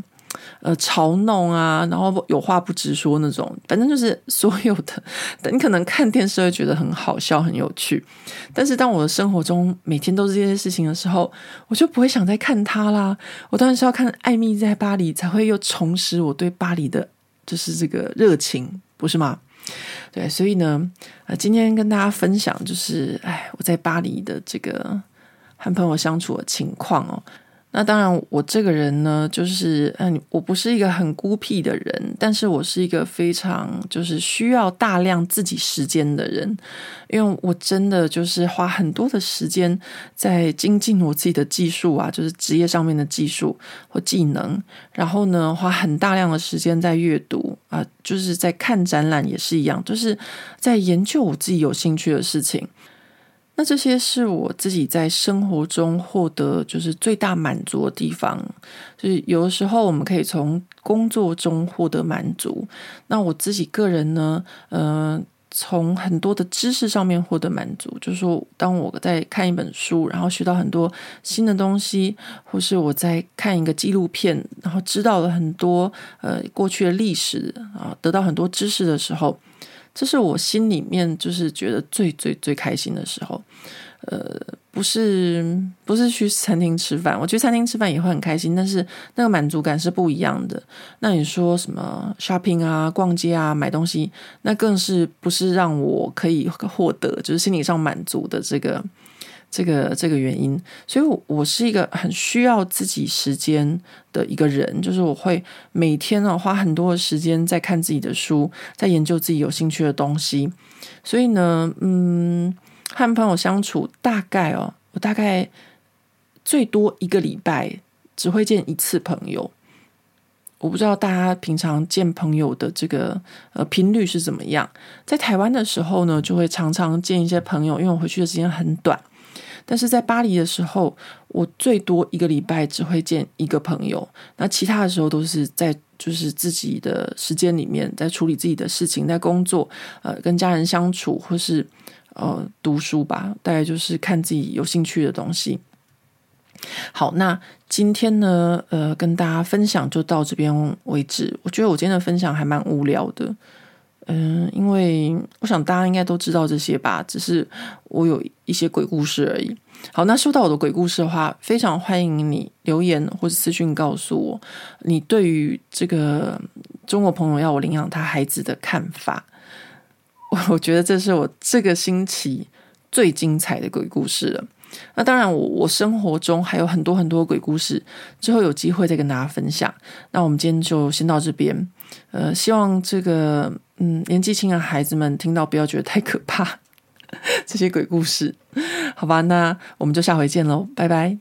呃，嘲弄啊，然后有话不直说那种，反正就是所有的。你可能看电视会觉得很好笑、很有趣，但是当我的生活中每天都是这些事情的时候，我就不会想再看它啦。我当然是要看《艾蜜在巴黎》，才会又重拾我对巴黎的，就是这个热情，不是吗？对，所以呢，呃，今天跟大家分享就是，哎，我在巴黎的这个和朋友相处的情况哦。那当然，我这个人呢，就是嗯，我不是一个很孤僻的人，但是我是一个非常就是需要大量自己时间的人，因为我真的就是花很多的时间在精进我自己的技术啊，就是职业上面的技术或技能，然后呢，花很大量的时间在阅读啊，就是在看展览也是一样，就是在研究我自己有兴趣的事情。那这些是我自己在生活中获得就是最大满足的地方，就是有的时候我们可以从工作中获得满足。那我自己个人呢，呃，从很多的知识上面获得满足，就是说，当我在看一本书，然后学到很多新的东西，或是我在看一个纪录片，然后知道了很多呃过去的历史啊，得到很多知识的时候。这是我心里面就是觉得最最最开心的时候，呃，不是不是去餐厅吃饭，我去餐厅吃饭也会很开心，但是那个满足感是不一样的。那你说什么 shopping 啊、逛街啊、买东西，那更是不是让我可以获得就是心理上满足的这个。这个这个原因，所以我是一个很需要自己时间的一个人，就是我会每天呢花很多的时间在看自己的书，在研究自己有兴趣的东西。所以呢，嗯，和朋友相处大概哦，我大概最多一个礼拜只会见一次朋友。我不知道大家平常见朋友的这个呃频率是怎么样。在台湾的时候呢，就会常常见一些朋友，因为我回去的时间很短。但是在巴黎的时候，我最多一个礼拜只会见一个朋友，那其他的时候都是在就是自己的时间里面，在处理自己的事情，在工作，呃，跟家人相处，或是呃读书吧，大概就是看自己有兴趣的东西。好，那今天呢，呃，跟大家分享就到这边为止。我觉得我今天的分享还蛮无聊的。嗯，因为我想大家应该都知道这些吧，只是我有一些鬼故事而已。好，那说到我的鬼故事的话，非常欢迎你留言或者私讯告诉我你对于这个中国朋友要我领养他孩子的看法。我我觉得这是我这个星期最精彩的鬼故事了。那当然，我我生活中还有很多很多鬼故事，之后有机会再跟大家分享。那我们今天就先到这边。呃，希望这个嗯年纪轻的孩子们听到不要觉得太可怕，(laughs) 这些鬼故事，好吧？那我们就下回见喽，拜拜。